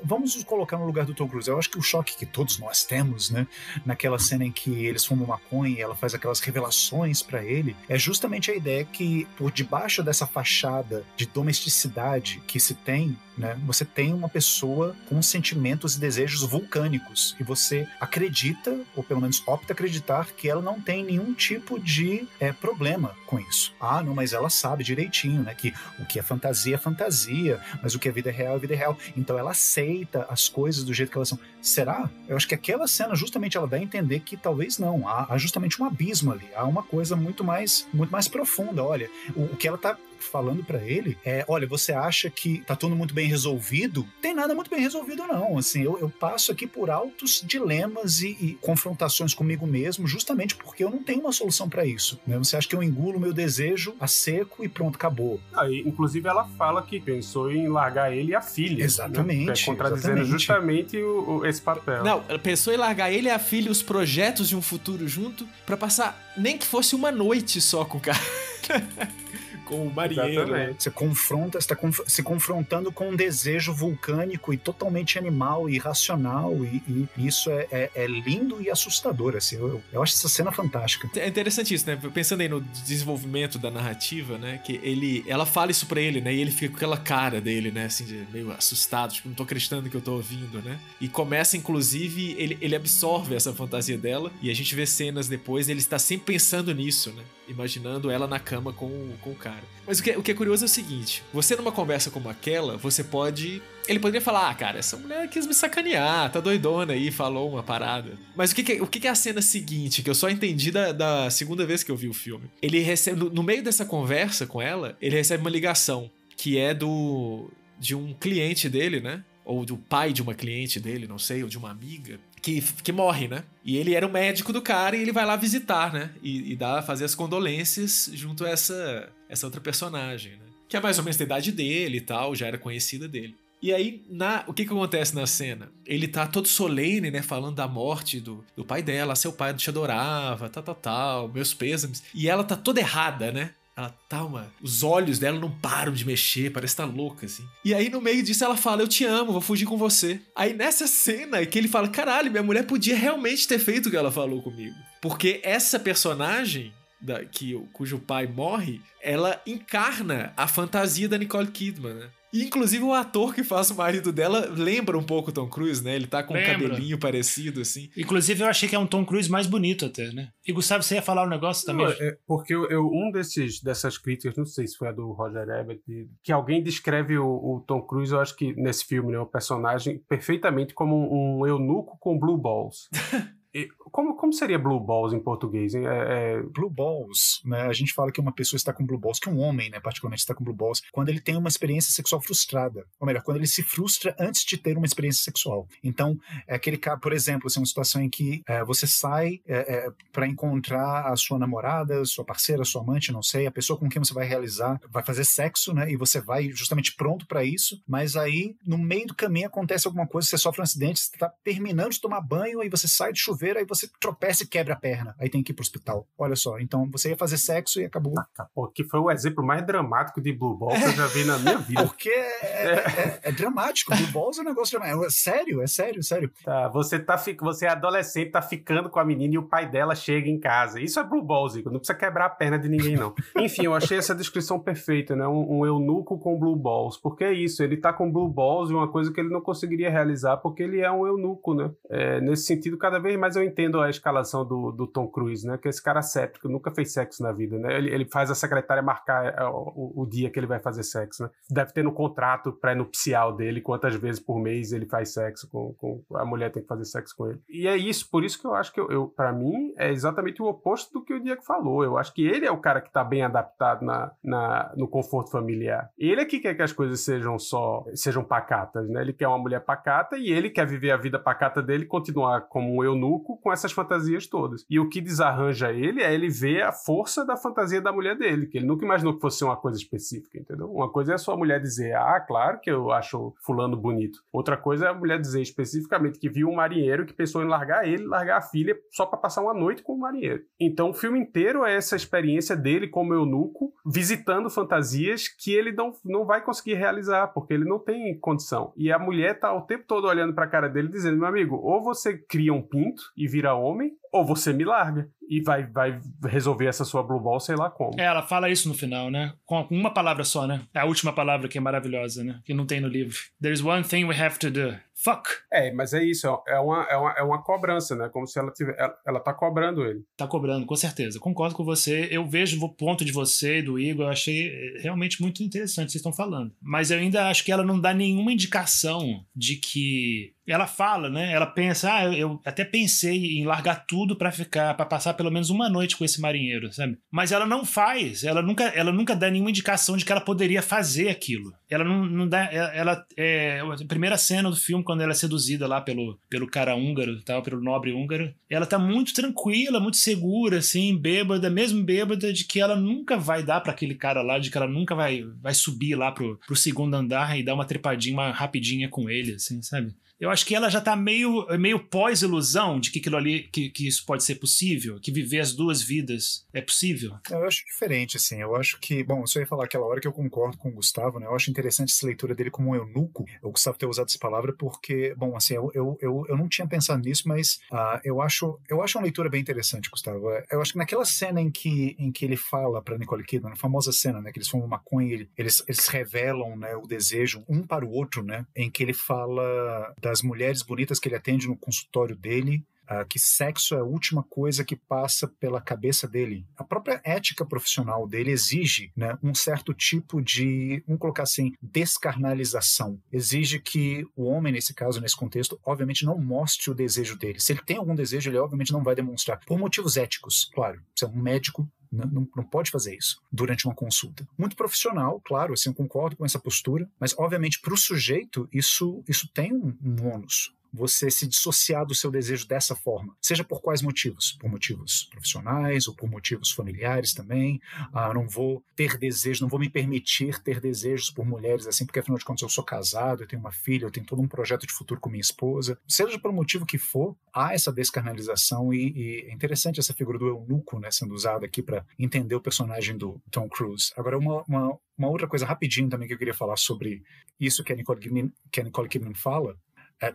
[SPEAKER 2] vamos nos colocar no lugar do Tom Cruise. Eu acho que o choque que todos nós temos, né, naquela cena em que eles fumam maconha e ela faz aquelas revelações para ele, é justamente a ideia que por debaixo dessa fachada de domesticidade que se tem, né, você tem uma pessoa com sentimentos e desejos vulcânicos e você acredita ou pelo menos opta acreditar, que ela não tem nenhum tipo de é, problema com isso. Ah, não, mas ela sabe direitinho, né? Que o que é fantasia é fantasia, mas o que é vida real é vida real. Então ela aceita as coisas do jeito que elas são. Será? Eu acho que aquela cena justamente ela dá a entender que talvez não. Há, há justamente um abismo ali. Há uma coisa muito mais, muito mais profunda. Olha, o, o que ela tá falando para ele é: olha, você acha que tá tudo muito bem resolvido? Tem nada muito bem resolvido, não. Assim, eu, eu passo aqui por altos dilemas e, e, confrontações comigo mesmo, justamente porque eu não tenho uma solução para isso. Né? Você acha que eu engulo meu desejo a seco e pronto, acabou.
[SPEAKER 4] Aí, inclusive, ela fala que pensou em largar ele e a filha. Né?
[SPEAKER 2] Exatamente. Né?
[SPEAKER 4] É contradizendo
[SPEAKER 2] exatamente.
[SPEAKER 4] justamente o, o, esse papel.
[SPEAKER 3] Não, ela pensou em largar ele e a filha os projetos de um futuro junto para passar nem que fosse uma noite só com o cara. com o marinheiro.
[SPEAKER 2] Exatamente. Você confronta, está conf se confrontando com um desejo vulcânico e totalmente animal e irracional, e, e isso é, é, é, lindo e assustador. Assim, eu, eu, acho essa cena fantástica.
[SPEAKER 3] É interessante isso, né? Pensando aí no desenvolvimento da narrativa, né? Que ele, ela fala isso pra ele, né? E ele fica com aquela cara dele, né? Assim, de meio assustado, tipo, não tô acreditando que eu tô ouvindo, né? E começa, inclusive, ele, ele absorve essa fantasia dela, e a gente vê cenas depois, ele está sempre pensando nisso, né? Imaginando ela na cama com, com o cara. Mas o que, é, o que é curioso é o seguinte: você numa conversa como aquela, você pode. Ele poderia falar, ah, cara, essa mulher quis me sacanear, tá doidona aí, falou uma parada. Mas o que, o que, que é a cena seguinte, que eu só entendi da, da segunda vez que eu vi o filme? Ele recebe, no, no meio dessa conversa com ela, ele recebe uma ligação, que é do. de um cliente dele, né? Ou do pai de uma cliente dele, não sei, ou de uma amiga, que, que morre, né? E ele era o médico do cara e ele vai lá visitar, né? E, e dá, fazer as condolências junto a essa, essa outra personagem, né? Que é mais ou menos da idade dele e tal, já era conhecida dele. E aí, na, o que que acontece na cena? Ele tá todo solene, né, falando da morte do, do pai dela, seu pai te adorava, tal, tal, tal, meus pêsames. E ela tá toda errada, né? Ela tá uma. Os olhos dela não param de mexer, parece tá louca, assim. E aí, no meio disso, ela fala: Eu te amo, vou fugir com você. Aí nessa cena é que ele fala: Caralho, minha mulher podia realmente ter feito o que ela falou comigo. Porque essa personagem. Da, que, cujo pai morre, ela encarna a fantasia da Nicole Kidman, né? E, inclusive, o ator que faz o marido dela lembra um pouco o Tom Cruise, né? Ele tá com lembra. um cabelinho parecido, assim.
[SPEAKER 1] Inclusive, eu achei que é um Tom Cruise mais bonito até, né? E, Gustavo, você ia falar um negócio também?
[SPEAKER 4] Não, é porque eu, eu, um desses, dessas críticas, não sei se foi a do Roger Ebert, que alguém descreve o, o, Tom Cruise, eu acho que nesse filme, né, o personagem, perfeitamente como um, um eunuco com blue balls. Como, como seria blue balls em português? É,
[SPEAKER 2] é... Blue balls, né? A gente fala que uma pessoa está com blue balls, que um homem, né, particularmente está com blue balls, quando ele tem uma experiência sexual frustrada. Ou melhor, quando ele se frustra antes de ter uma experiência sexual. Então, é aquele caso, por exemplo, assim, uma situação em que é, você sai é, é para encontrar a sua namorada, sua parceira, sua amante, não sei, a pessoa com quem você vai realizar, vai fazer sexo, né? E você vai justamente pronto para isso, mas aí no meio do caminho acontece alguma coisa, você sofre um acidente, você está terminando de tomar banho, aí você sai de chuveiro chuveiro, aí você tropeça e quebra a perna. Aí tem que ir pro hospital. Olha só, então você ia fazer sexo e acabou. Ah,
[SPEAKER 4] tá, pô, que foi o exemplo mais dramático de Blue Balls que eu já vi na minha vida.
[SPEAKER 2] Porque é, é, é, é dramático. Blue Balls é um negócio dramático. É sério, é sério, sério.
[SPEAKER 4] Tá, você, tá, você é adolescente, tá ficando com a menina e o pai dela chega em casa. Isso é Blue Balls, Igor. Não precisa quebrar a perna de ninguém, não. Enfim, eu achei essa descrição perfeita, né? Um, um eunuco com Blue Balls. Porque é isso, ele tá com Blue Balls e uma coisa que ele não conseguiria realizar porque ele é um eunuco, né? É, nesse sentido, cada vez mais eu entendo a escalação do, do Tom Cruise, né? Que é esse cara séptico, nunca fez sexo na vida, né? Ele, ele faz a secretária marcar é, o, o, dia que ele vai fazer sexo, né? Deve ter no contrato pré-nupcial dele quantas vezes por mês ele faz sexo com, com a mulher tem que fazer sexo com ele. E é isso, por isso que eu acho que eu, eu para mim é exatamente o oposto do que o Diego falou. Eu acho que ele é o cara que tá bem adaptado na, na, no conforto familiar. Ele é que quer que as coisas sejam só sejam pacatas, né? Ele quer uma mulher pacata e ele quer viver a vida pacata dele, continuar como um eunuco com essas fantasias todas. E o que desarranja ele é ele ver a força da fantasia da mulher dele, que ele nunca imaginou que fosse uma coisa específica, entendeu? Uma coisa é a sua mulher dizer, ah, claro que eu acho fulano bonito. Outra coisa é a mulher dizer especificamente que viu um marinheiro que pensou em largar ele, largar a filha só para passar uma noite com o marinheiro. Então o filme inteiro é essa experiência dele como eunuco, visitando fantasias que ele não, não vai conseguir realizar, porque ele não tem condição. E a mulher tá o tempo todo olhando para a cara dele dizendo, meu amigo, ou você cria um pinto e vira homem, ou você me larga e vai, vai resolver essa sua Blue Ball, sei lá como.
[SPEAKER 1] É, ela fala isso no final, né? Com uma palavra só, né? É a última palavra que é maravilhosa, né? Que não tem no livro. There's one thing we have to do. Fuck.
[SPEAKER 4] É, mas é isso, é uma, é uma, é uma cobrança, né? Como se ela tiver. Ela, ela tá cobrando ele.
[SPEAKER 1] Tá cobrando, com certeza. Concordo com você. Eu vejo o ponto de você e do Igor, eu achei realmente muito interessante o que vocês estão falando. Mas eu ainda acho que ela não dá nenhuma indicação de que ela fala, né? Ela pensa, ah, eu até pensei em largar tudo para ficar, para passar pelo menos uma noite com esse marinheiro, sabe? Mas ela não faz, ela nunca, ela nunca dá nenhuma indicação de que ela poderia fazer aquilo. Ela não, não dá, ela é a primeira cena do filme quando ela é seduzida lá pelo, pelo cara húngaro, tal, pelo nobre húngaro. Ela tá muito tranquila, muito segura, assim, bêbada, mesmo bêbada de que ela nunca vai dar para aquele cara lá, de que ela nunca vai, vai subir lá pro, pro segundo andar e dar uma trepadinha, uma rapidinha com ele, assim, sabe? Eu acho que ela já está meio, meio pós-ilusão de que aquilo ali, que, que isso pode ser possível, que viver as duas vidas é possível.
[SPEAKER 2] Eu acho diferente, assim. Eu acho que, bom, eu só ia falar aquela hora que eu concordo com o Gustavo, né? Eu acho interessante essa leitura dele como um eunuco, o Gustavo ter usado essa palavra, porque, bom, assim, eu, eu, eu, eu não tinha pensado nisso, mas uh, eu, acho, eu acho uma leitura bem interessante, Gustavo. Eu acho que naquela cena em que, em que ele fala para Nicole Kidman, a famosa cena, né, que eles fumam maconha, eles, eles revelam, né, o desejo um para o outro, né, em que ele fala das mulheres bonitas que ele atende no consultório dele, Uh, que sexo é a última coisa que passa pela cabeça dele. A própria ética profissional dele exige né, um certo tipo de, vamos colocar assim, descarnalização. Exige que o homem, nesse caso, nesse contexto, obviamente não mostre o desejo dele. Se ele tem algum desejo, ele obviamente não vai demonstrar. Por motivos éticos, claro. Você é um médico, não, não, pode fazer isso durante uma consulta. Muito profissional, claro, assim, eu concordo com essa postura, mas obviamente para o sujeito isso, isso tem um, um ônus você se dissociar do seu desejo dessa forma, seja por quais motivos, por motivos profissionais ou por motivos familiares também. Ah, não vou ter desejo, não vou me permitir ter desejos por mulheres assim, porque afinal de contas eu sou casado, eu tenho uma filha, eu tenho todo um projeto de futuro com minha esposa. Seja por motivo que for, há essa descarnalização e, e é interessante essa figura do eunuco, né, sendo usada aqui para entender o personagem do Tom Cruise. Agora uma, uma, uma outra coisa rapidinho também que eu queria falar sobre isso que a Nicole Kidman, que a Nicole Kidman fala,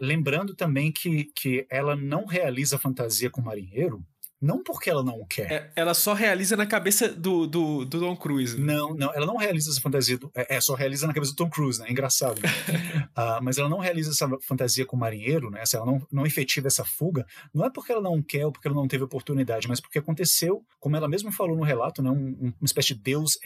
[SPEAKER 2] lembrando também que, que ela não realiza fantasia com marinheiro não porque ela não quer.
[SPEAKER 3] É, ela só realiza na cabeça do, do, do, Tom Cruise.
[SPEAKER 2] Não, não, ela não realiza essa fantasia. Do, é, é, só realiza na cabeça do Tom Cruise, né? É engraçado. Né? uh, mas ela não realiza essa fantasia com o marinheiro, né? Ela não, não efetiva essa fuga. Não é porque ela não quer ou porque ela não teve oportunidade, mas porque aconteceu, como ela mesma falou no relato, né? Um, uma espécie de Deus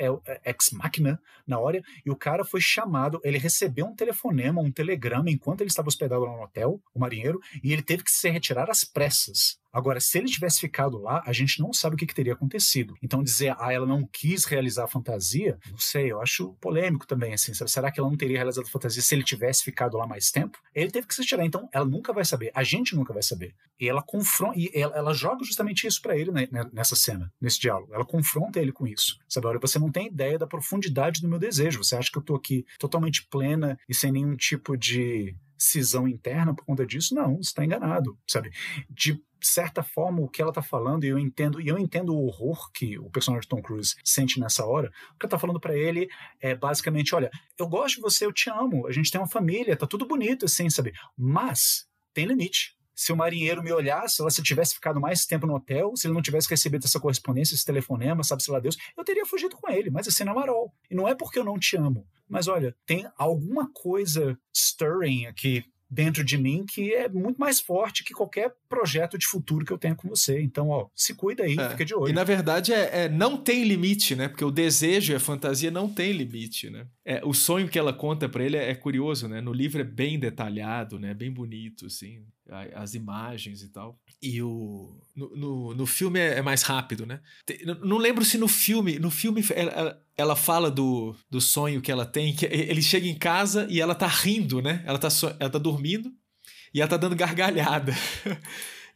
[SPEAKER 2] ex machina na hora. E o cara foi chamado, ele recebeu um telefonema, um telegrama, enquanto ele estava hospedado lá no hotel, o marinheiro, e ele teve que se retirar às pressas Agora, se ele tivesse ficado lá, a gente não sabe o que, que, teria acontecido. Então, dizer, ah, ela não quis realizar a fantasia, não sei, eu acho polêmico também, assim. Sabe? Será que ela não teria realizado a fantasia se ele tivesse ficado lá mais tempo? Ele teve que se tirar, então ela nunca vai saber, a gente nunca vai saber. E ela confronta, e ela, ela joga justamente isso para ele né, né, nessa cena, nesse diálogo. Ela confronta ele com isso. Sabe, olha, você não tem ideia da profundidade do meu desejo. Você acha que eu tô aqui totalmente plena e sem nenhum tipo de cisão interna por conta disso? Não, você está enganado, sabe? De certa forma, o que ela está falando, e eu entendo, e eu entendo o horror que o personagem de Tom Cruise sente nessa hora, o que ela está falando para ele é basicamente, olha, eu gosto de você, eu te amo, a gente tem uma família, tá tudo bonito assim, sabe? Mas tem limite se o marinheiro me olhasse, se eu tivesse ficado mais tempo no hotel, se ele não tivesse recebido essa correspondência, esse telefonema, sabe-se lá Deus, eu teria fugido com ele, mas assim na Marol. E não é porque eu não te amo, mas olha, tem alguma coisa stirring aqui dentro de mim que é muito mais forte que qualquer projeto de futuro que eu tenha com você. Então, ó, se cuida aí, é. fica de olho.
[SPEAKER 3] E na verdade é, é, não tem limite, né? Porque o desejo e a fantasia não tem limite, né? É, o sonho que ela conta para ele é, é, curioso, né? No livro é bem detalhado, né? Bem bonito, assim, as imagens e tal. E o no, no, no filme é, é, mais rápido, né? Não lembro se no filme, no filme ela, ela fala do, do sonho que ela tem, que ele chega em casa e ela tá rindo, né? Ela tá, ela tá dormindo e ela tá dando gargalhada.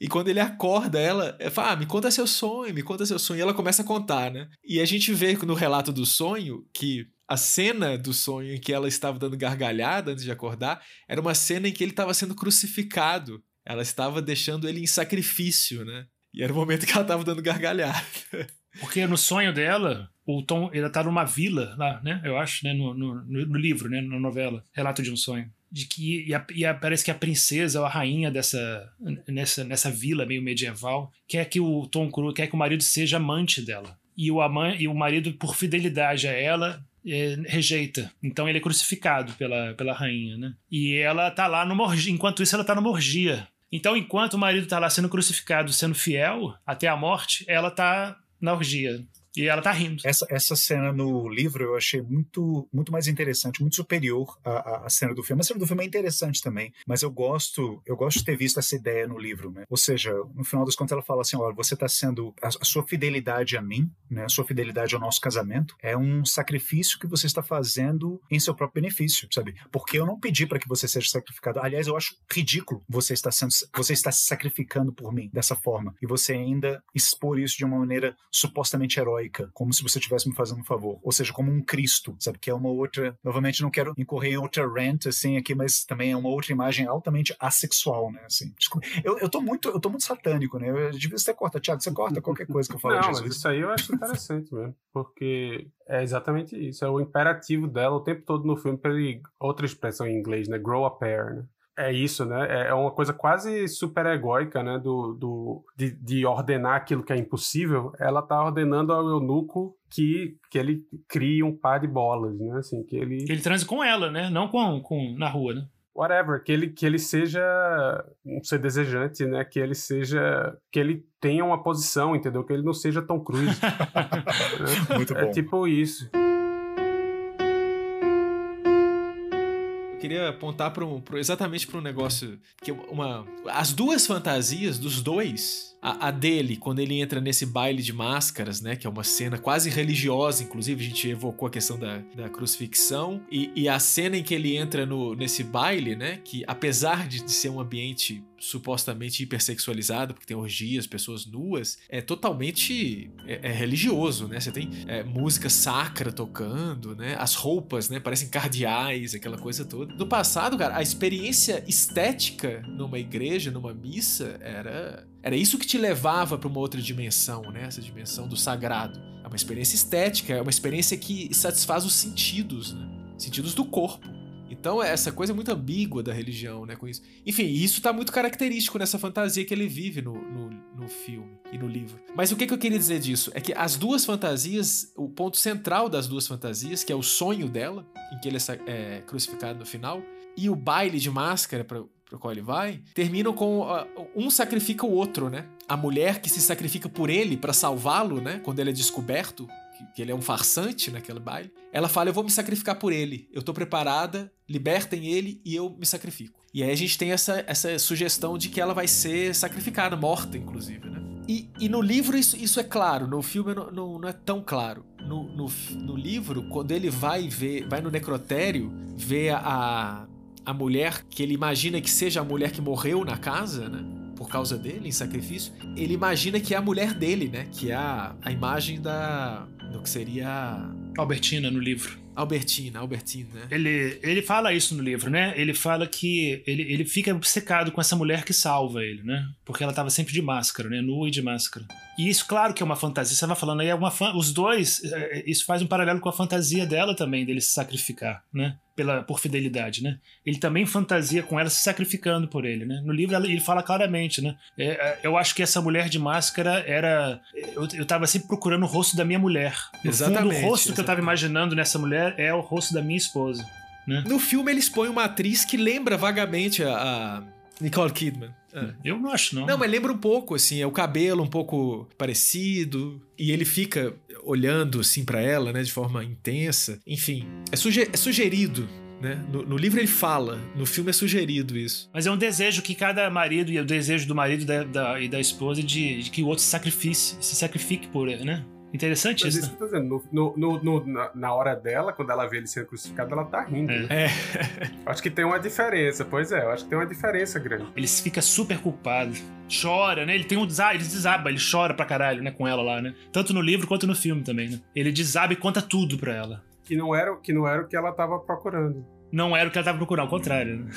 [SPEAKER 3] E quando ele acorda, ela fala: ah, me conta seu sonho, me conta seu sonho. E ela começa a contar, né? E a gente vê no relato do sonho que a cena do sonho em que ela estava dando gargalhada antes de acordar era uma cena em que ele estava sendo crucificado. Ela estava deixando ele em sacrifício, né? E era o momento que ela estava dando gargalhada.
[SPEAKER 1] Porque no sonho dela, o Tom, ele tá numa vila lá, né? Eu acho, né? No, no, no livro, né? Na novela, Relato de um Sonho. De que, e, a, e a, parece que a princesa ou a rainha dessa nessa, nessa vila meio medieval quer que o Tom Cruise, quer que o marido seja amante dela. E o, ama, e o marido, por fidelidade a ela, rejeita. Então ele é crucificado pela, pela rainha, né? E ela tá lá no morgia. Enquanto isso, ela tá no morgia. Então, enquanto o marido tá lá sendo crucificado, sendo fiel até a morte, ela tá na orgia. E ela tá rindo.
[SPEAKER 2] Essa, essa cena no livro eu achei muito, muito mais interessante, muito superior à, à cena do filme. A cena do filme é interessante também, mas eu gosto, eu gosto de ter visto essa ideia no livro, né? Ou seja, no final das contas ela fala assim, olha, você está sendo a, a, sua fidelidade a mim, né? A sua fidelidade ao nosso casamento é um sacrifício que você está fazendo em seu próprio benefício, sabe? Porque eu não pedi para que você seja sacrificado. Aliás, eu acho ridículo você estar sendo, você está se sacrificando por mim dessa forma e você ainda expor isso de uma maneira supostamente heróica como se você estivesse me fazendo um favor. Ou seja, como um Cristo, sabe? Que é uma outra. Novamente, não quero incorrer em outra rant, assim, aqui, mas também é uma outra imagem altamente assexual, né? Assim, eu, eu, tô muito, eu tô muito satânico, né? Eu devia você corta, Thiago, você corta qualquer coisa que eu falo
[SPEAKER 4] não. Mas isso aí eu acho interessante mesmo, porque é exatamente isso. É o imperativo dela o tempo todo no filme, para ele, outra expressão em inglês, né? Grow a pair, né? É isso, né? É, é uma coisa quase super egóica, né? Do, do, de, de ordenar aquilo que é impossível. Ela tá ordenando ao eunuco que, que ele crie um par de bolas, né? Assim, que ele...
[SPEAKER 1] Ele transe com ela, né? Não com, com na rua, né?
[SPEAKER 4] Whatever, que ele, que ele seja um ser desejante, né? Que ele seja... Que ele tenha uma posição, entendeu? Que ele não seja tão cruz.
[SPEAKER 2] Muito
[SPEAKER 4] é
[SPEAKER 2] bom.
[SPEAKER 4] É tipo isso.
[SPEAKER 3] Queria apontar pro, pro exatamente para um negócio que uma as duas fantasias dos dois a, a, dele, quando ele entra nesse baile de máscaras, né? Que é uma cena quase religiosa, inclusive, a gente evocou a questão da, da crucifixão. E, e a cena em que ele entra no, nesse baile, né? Que apesar de, de ser um ambiente supostamente hipersexualizado, porque tem orgias, pessoas nuas, é totalmente é, é religioso, né? Você tem é, música sacra tocando, né? As roupas, né? Parecem cardeais, aquela coisa toda. No passado, cara, a experiência estética numa igreja, numa missa, era era isso que te levava para uma outra dimensão, né? Essa dimensão do sagrado. É uma experiência estética, é uma experiência que satisfaz os sentidos, né? Sentidos do corpo. Então, essa coisa é muito ambígua da religião, né, com isso. Enfim, isso tá muito característico nessa fantasia que ele vive no, no, no filme e no livro. Mas o que, que, eu queria dizer disso? É que as duas fantasias, o ponto central das duas fantasias, que é o sonho dela, em que ele é, é crucificado no final, e o baile de máscara para pro qual ele vai, terminam com uh, um sacrifica o outro, né? A mulher que se sacrifica por ele para salvá-lo, né? Quando ele é descoberto, que, que, ele é um farsante naquele baile, ela fala: Eu vou me sacrificar por ele, eu tô preparada, libertem ele e eu me sacrifico. E aí a gente tem essa, essa sugestão de que ela vai ser sacrificada, morta, inclusive, né? E, e no livro isso, isso é claro, no filme não, não, não é tão claro. No, no, no, livro, quando ele vai ver, vai no necrotério, vê a, a mulher que ele imagina que seja a mulher que morreu na casa, né? Por causa dele, em sacrifício, ele imagina que é a mulher dele, né? Que é a, a imagem da. Do que seria.
[SPEAKER 1] Albertina no livro.
[SPEAKER 3] Albertina, Albertina, né?
[SPEAKER 1] Ele, ele fala isso no livro, né? Ele fala que ele, ele fica obcecado com essa mulher que salva ele, né? Porque ela tava sempre de máscara, né? Nua e de máscara. E isso, claro que é uma fantasia. Você vai falando aí, é uma os dois, é, isso faz um paralelo com a fantasia dela também, dele se sacrificar, né? Pela, por fidelidade, né? Ele também fantasia com ela se sacrificando por ele, né? No livro ele fala claramente, né? É, é, eu acho que essa mulher de máscara era. Eu, eu tava sempre procurando o rosto da minha mulher. No exatamente. Fundo, o rosto exatamente. que eu tava imaginando nessa mulher é o rosto da minha esposa. Né?
[SPEAKER 3] No filme eles põem uma atriz que lembra vagamente a, a Nicole Kidman.
[SPEAKER 1] É. Eu não acho, não.
[SPEAKER 3] Não, mas lembra um pouco, assim, é o cabelo um pouco parecido. E ele fica olhando, assim, para ela, né, de forma intensa. Enfim, é, suge é sugerido né? No, no, livro ele fala, no filme é sugerido isso.
[SPEAKER 1] Mas é um desejo que cada marido, e o desejo do marido da, da, e da esposa de, de, que o outro se sacrifique, se sacrifique por ele, né? Interessante Mas isso.
[SPEAKER 4] isso né? dizendo, no, no, no, na, na, hora dela, quando ela vê ele sendo crucificado, ela tá rindo. É.
[SPEAKER 3] Né? é.
[SPEAKER 4] acho que tem uma diferença, pois é, eu acho que tem uma diferença grande.
[SPEAKER 1] Ele fica super culpado. Chora, né? Ele tem um desaba, ele desaba, ele chora pra caralho, né, com ela lá, né? Tanto no livro quanto no filme também, né? Ele desaba e conta tudo pra ela.
[SPEAKER 4] Que não era, que não era o que ela tava procurando
[SPEAKER 1] não era o que ela estava procurando, ao contrário. Né?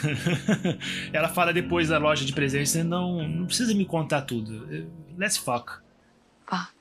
[SPEAKER 1] ela fala depois da loja de presentes, não, não precisa me contar tudo. Let's fuck. Fuck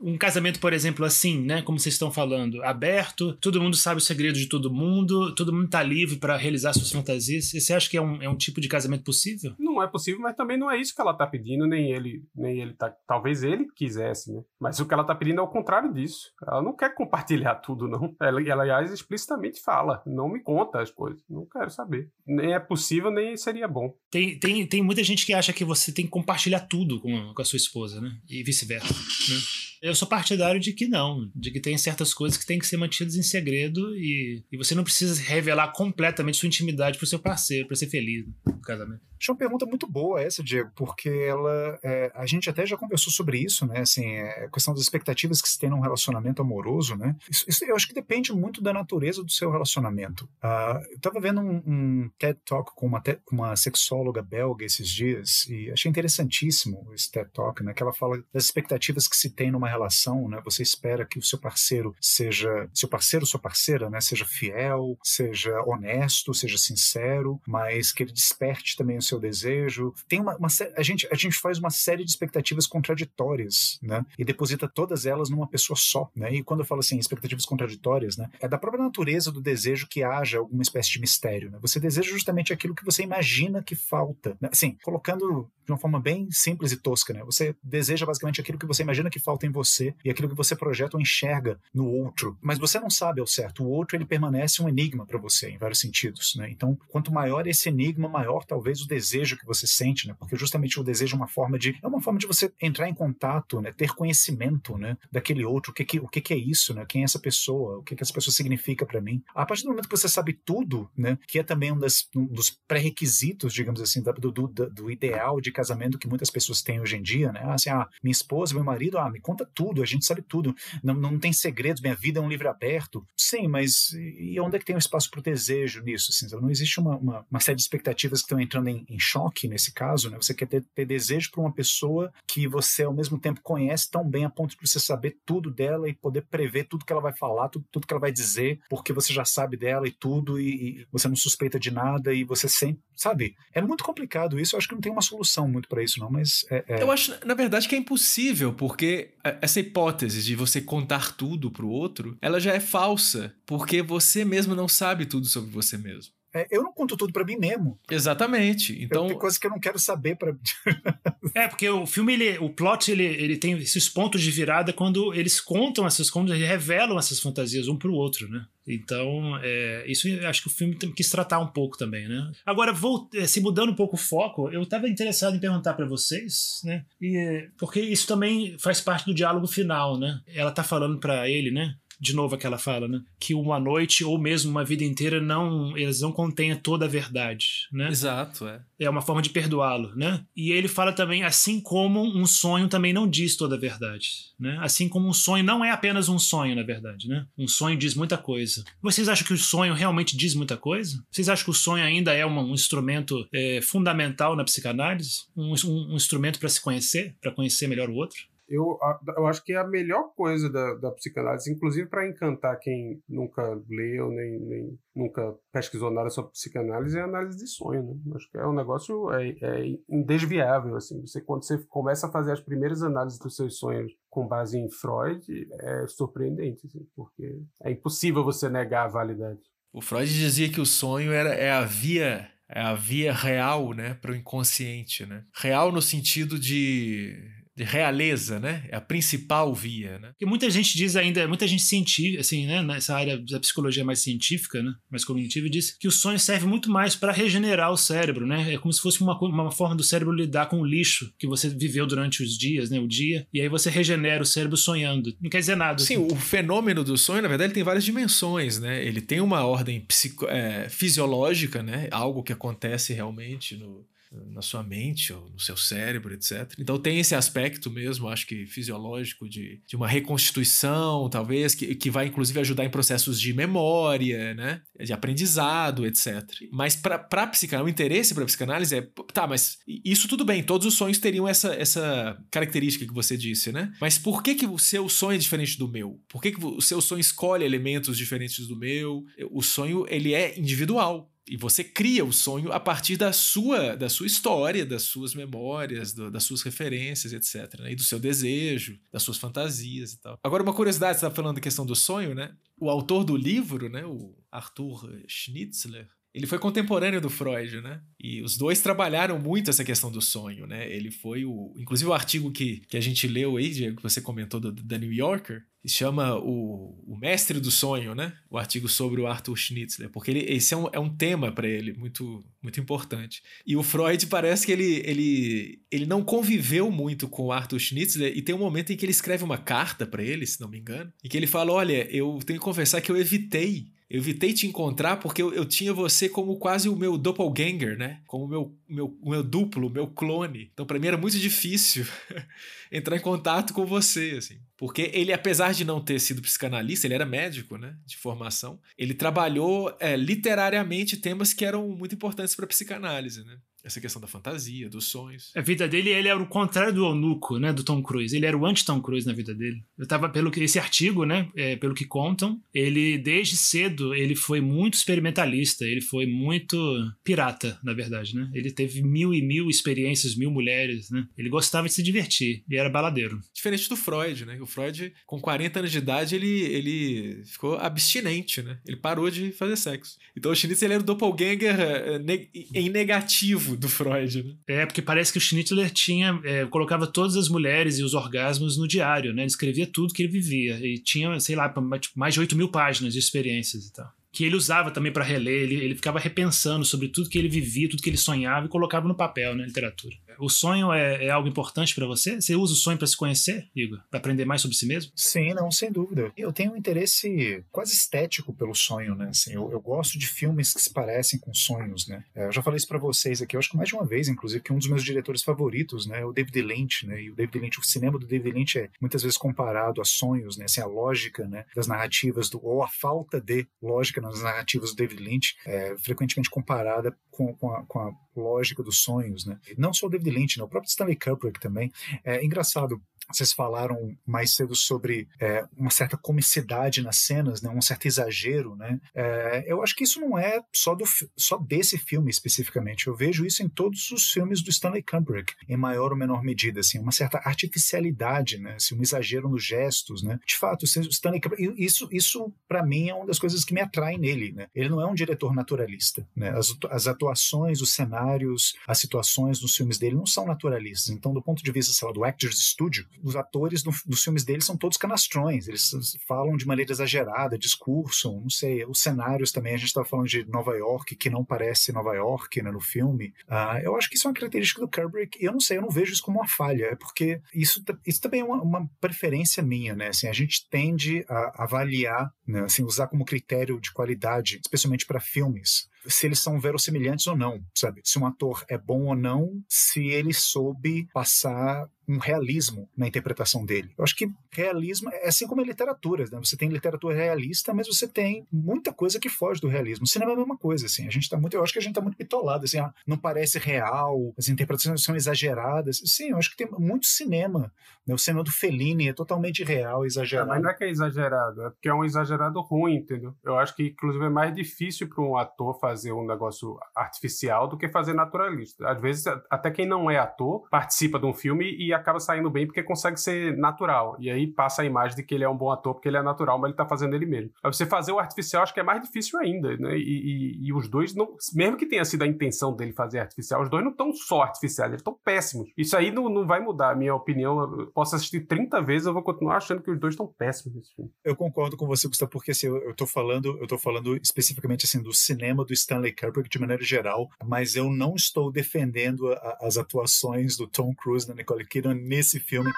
[SPEAKER 1] um casamento, por exemplo, assim, né? Como vocês estão falando, aberto, todo mundo sabe o segredo de todo mundo, todo mundo tá livre para realizar suas fantasias. E você acha que é um, é um tipo de casamento possível?
[SPEAKER 4] Não é possível, mas também não é isso que ela tá pedindo, nem ele, nem ele tá. Talvez ele quisesse, né? Mas o que ela tá pedindo é o contrário disso. Ela não quer compartilhar tudo, não. Ela, ela aliás, explicitamente fala: não me conta as coisas, não quero saber. Nem é possível, nem seria bom.
[SPEAKER 1] Tem, tem, tem muita gente que acha que você tem que compartilhar tudo com, com a sua esposa, né? E vice-versa, né? Eu sou partidário de que não, de que tem certas coisas que têm que ser mantidas em segredo e, e você não precisa revelar completamente sua intimidade pro seu parceiro, para ser feliz no casamento.
[SPEAKER 2] Acho uma pergunta muito boa essa, Diego, porque ela, é, a gente até já conversou sobre isso, né? Assim, é, a questão das expectativas que se tem num relacionamento amoroso, né? Isso, isso eu acho que depende muito da natureza do seu relacionamento. Uh, eu estava vendo um, um, TED Talk com uma, te, uma sexóloga belga esses dias e achei interessantíssimo esse TED Talk, né? Que ela fala das expectativas que se tem numa relação, né? Você espera que o seu parceiro seja, seu parceiro, sua parceira, né? Seja fiel, seja honesto, seja sincero, mas que ele desperte também o seu desejo. Tem uma, uma, a gente a gente faz uma série de expectativas contraditórias, né? E deposita todas elas numa pessoa só, né? E quando eu falo assim, expectativas contraditórias, né? É da própria natureza do desejo que haja alguma espécie de mistério, né? Você deseja justamente aquilo que você imagina que falta, né? Assim, colocando de uma forma bem simples e tosca, né? Você deseja basicamente aquilo que você imagina que falta em você e aquilo que você projeta ou enxerga no outro, mas você não sabe ao certo. O outro ele permanece um enigma para você em vários sentidos, né? Então, quanto maior esse enigma, maior talvez o desejo que você sente, né? Porque justamente o desejo é uma forma de é uma forma de você entrar em contato, né? Ter conhecimento, né? Daquele outro, o que que, o que que é isso, né? Quem é essa pessoa? O que que essa pessoa significa para mim? A partir do momento que você sabe tudo, né? Que é também um, das, um dos pré-requisitos, digamos assim, do, do, do, ideal de casamento que muitas pessoas têm hoje em dia, né? Assim, ah, minha esposa, meu marido, ah, me conta tudo, a gente sabe tudo, não, não tem segredos, minha vida é um livro aberto. Sim, mas e onde é que tem um espaço para o desejo nisso? Assim, não existe uma, uma, uma, série de expectativas que estão entrando em, em choque nesse caso, né? Você quer ter, ter desejo por uma pessoa que você ao mesmo tempo conhece tão bem a ponto de você saber tudo dela e poder prever tudo que ela vai falar, tudo, tudo que ela vai dizer, porque você já sabe dela e tudo, e, e você não suspeita de nada, e você sempre, sabe? É muito complicado isso, eu acho que não tem uma solução muito para isso, não, mas. É, é...
[SPEAKER 3] Eu acho, na verdade, que é impossível, porque essa hipótese de você contar tudo pro outro, ela já é falsa, porque você mesmo não sabe tudo sobre você mesmo.
[SPEAKER 2] É, eu não conto tudo para mim mesmo.
[SPEAKER 3] Exatamente. Então
[SPEAKER 2] tem coisas que eu não quero saber para.
[SPEAKER 1] é porque o filme, ele, o plot, ele, ele tem esses pontos de virada quando eles contam essas, quando eles revelam essas fantasias um pro outro, né? Então, é, isso acho que o filme quis tratar um pouco também, né? Agora, vou, é, se mudando um pouco o foco, eu estava interessado em perguntar para vocês, né? E, porque isso também faz parte do diálogo final, né? Ela tá falando para ele, né? De novo aquela fala, né? Que uma noite ou mesmo uma vida inteira não eles não contêm toda a verdade, né?
[SPEAKER 3] Exato, é.
[SPEAKER 1] É uma forma de perdoá-lo, né? E ele fala também assim como um sonho também não diz toda a verdade, né? Assim como um sonho não é apenas um sonho, na verdade, né? Um sonho diz muita coisa. Vocês acham que o sonho realmente diz muita coisa? Vocês acham que o sonho ainda é um, um instrumento é, fundamental na psicanálise? Um, um, um instrumento para se conhecer, para conhecer melhor o outro?
[SPEAKER 4] Eu, eu acho que é a melhor coisa da, da psicanálise, inclusive para encantar quem nunca leu, nem, nem nunca pesquisou nada sobre psicanálise, é a análise de sonho. Né? Acho que é um negócio é, é indesviável. Assim. Você, quando você começa a fazer as primeiras análises dos seus sonhos com base em Freud, é surpreendente, assim, porque é impossível você negar a validade.
[SPEAKER 3] O Freud dizia que o sonho era, é a via é a via real, né, para o inconsciente, né? Real no sentido de de realeza, né? É a principal via, né?
[SPEAKER 1] Porque muita gente diz ainda, muita gente científica, assim, né? Nessa área da psicologia mais científica, né? Mais cognitiva, diz que o sonho serve muito mais para regenerar o cérebro, né? É como se fosse uma, uma forma do cérebro lidar com o lixo que você viveu durante os dias, né? O dia, e aí você regenera o cérebro sonhando. Não quer dizer nada.
[SPEAKER 3] Sim, assim. o fenômeno do sonho, na verdade, ele tem várias dimensões, né? Ele tem uma ordem psico, é, fisiológica, né? Algo que acontece realmente no na sua mente ou no seu cérebro, etc. Então tem esse aspecto mesmo, acho que fisiológico, de, de uma reconstituição, talvez, que, que vai inclusive ajudar em processos de memória, né? De aprendizado, etc. Mas para a psicanálise, o interesse para a psicanálise é, tá, mas isso tudo bem, todos os sonhos teriam essa, essa característica que você disse, né? Mas por que, que o seu sonho é diferente do meu? Por que, que o seu sonho escolhe elementos diferentes do meu? O sonho, ele é individual. E você cria o sonho a partir da sua, da sua história, das suas memórias, do, das suas referências, etc. Né? E do seu desejo, das suas fantasias e tal. Agora, uma curiosidade, você estava falando da questão do sonho, né? O autor do livro, né, o Arthur Schnitzler, ele foi contemporâneo do Freud, né? E os dois trabalharam muito essa questão do sonho, né? Ele foi o. Inclusive o artigo que, que a gente leu aí, que você comentou do, da New Yorker, que chama o, o Mestre do Sonho, né? O artigo sobre o Arthur Schnitzler, porque ele, esse é um, é um tema para ele muito, muito importante. E o Freud parece que ele, ele, ele não conviveu muito com o Arthur Schnitzler e tem um momento em que ele escreve uma carta para ele, se não me engano, e que ele fala: Olha, eu tenho que confessar que eu evitei eu evitei te encontrar porque eu, eu tinha você como quase o meu doppelganger, né? Como o meu, meu, meu duplo, meu clone. Então, para mim era muito difícil entrar em contato com você, assim. Porque ele, apesar de não ter sido psicanalista, ele era médico, né? De formação. Ele trabalhou é, literariamente temas que eram muito importantes para psicanálise, né? Essa questão da fantasia, dos sonhos.
[SPEAKER 1] A vida dele, ele era o contrário do eunuco, né, do Tom Cruise. Ele era o anti-Tom Cruise na vida dele. Eu tava, pelo que, esse artigo, né, é, pelo que contam, ele, desde cedo, ele foi muito experimentalista, ele foi muito pirata, na verdade, né. Ele teve mil e mil experiências, mil mulheres, né. Ele gostava de se divertir, e era baladeiro.
[SPEAKER 3] Diferente do Freud, né, o Freud, com 40 anos de idade, ele, ele ficou abstinente, né, ele parou de fazer sexo. Então o Schnitz, ele era o doppelganger é, em negativo do Freud, né?
[SPEAKER 1] É, porque parece que o Schnitzler tinha, é, colocava todas as mulheres e os orgasmos no diário, né? Ele escrevia tudo que ele vivia. E tinha, sei lá, mais de 8 mil páginas de experiências e tal que ele usava também para reler, ele, ele ficava repensando sobre tudo que ele vivia, tudo que ele sonhava e colocava no papel, na literatura. O sonho é, é algo importante para você? Você usa o sonho para se conhecer, Igor? Para aprender mais sobre si mesmo?
[SPEAKER 2] Sim, não, sem dúvida. Eu tenho um interesse quase estético pelo sonho, né? Assim, eu, eu gosto de filmes que se parecem com sonhos, né? É, eu já falei isso para vocês aqui, eu acho que mais de uma vez, inclusive, que um dos meus diretores favoritos, né, é o David Lynch, né? E o David Lynch, o cinema do David Lynch é muitas vezes comparado a sonhos, né? Assim, a lógica, né, das narrativas do ou a falta de lógica nas narrativas do David Lynch é frequentemente comparada com, com, a, com a lógica dos sonhos, né? Não só o David Lynch, né? o próprio Stanley Kubrick também. É engraçado, vocês falaram mais cedo sobre é, uma certa comicidade nas cenas, né, um certo exagero, né? É, eu acho que isso não é só, do, só desse filme especificamente. Eu vejo isso em todos os filmes do Stanley Kubrick, em maior ou menor medida, assim, uma certa artificialidade, né? Assim, um exagero nos gestos, né? De fato, Stanley Kubrick, isso, isso para mim é uma das coisas que me atrai nele, né? Ele não é um diretor naturalista, né? As, as atuações, os cenários, as situações nos filmes dele não são naturalistas. Então, do ponto de vista, sei lá, do Actors Studio, os atores no, dos filmes deles são todos canastrões, eles falam de maneira exagerada, discursam, não sei, os cenários também, a gente estava falando de Nova York, que não parece Nova York né, no filme. Uh, eu acho que isso é uma característica do Kubrick, eu não sei, eu não vejo isso como uma falha, é porque isso, isso também é uma, uma preferência minha, né? Assim, a gente tende a avaliar, né, assim, usar como critério de qualidade, especialmente para filmes, se eles são verossimilhantes ou não, sabe? Se um ator é bom ou não, se ele soube passar um realismo na interpretação dele. Eu acho que realismo é assim como a literatura, né? Você tem literatura realista, mas você tem muita coisa que foge do realismo. O cinema é a mesma coisa, assim. A gente tá muito, eu acho que a gente tá muito pitolado, assim, ah, não parece real, as interpretações são exageradas. Sim, eu acho que tem muito cinema, né? O cinema do Fellini é totalmente real, exagerado.
[SPEAKER 4] mas não é que é exagerado, é porque é um exagerado ruim, entendeu? Eu acho que inclusive é mais difícil para um ator fazer um negócio artificial do que fazer naturalista. Às vezes até quem não é ator participa de um filme e acaba saindo bem porque consegue ser natural. E aí passa a imagem de que ele é um bom ator porque ele é natural, mas ele tá fazendo ele mesmo. Você fazer o artificial acho que é mais difícil ainda, né? E, e, e os dois, não, mesmo que tenha sido a intenção dele fazer artificial, os dois não estão só artificiais, eles estão péssimos. Isso aí não, não vai mudar, a minha opinião. Eu posso assistir 30 vezes, eu vou continuar achando que os dois estão péssimos nesse filme.
[SPEAKER 2] Eu concordo com você, Gustavo, porque assim, eu, eu tô falando, eu tô falando especificamente assim do cinema do Stanley Kubrick de maneira geral, mas eu não estou defendendo a, as atuações do Tom Cruise da Nicole Kidman nesse filme.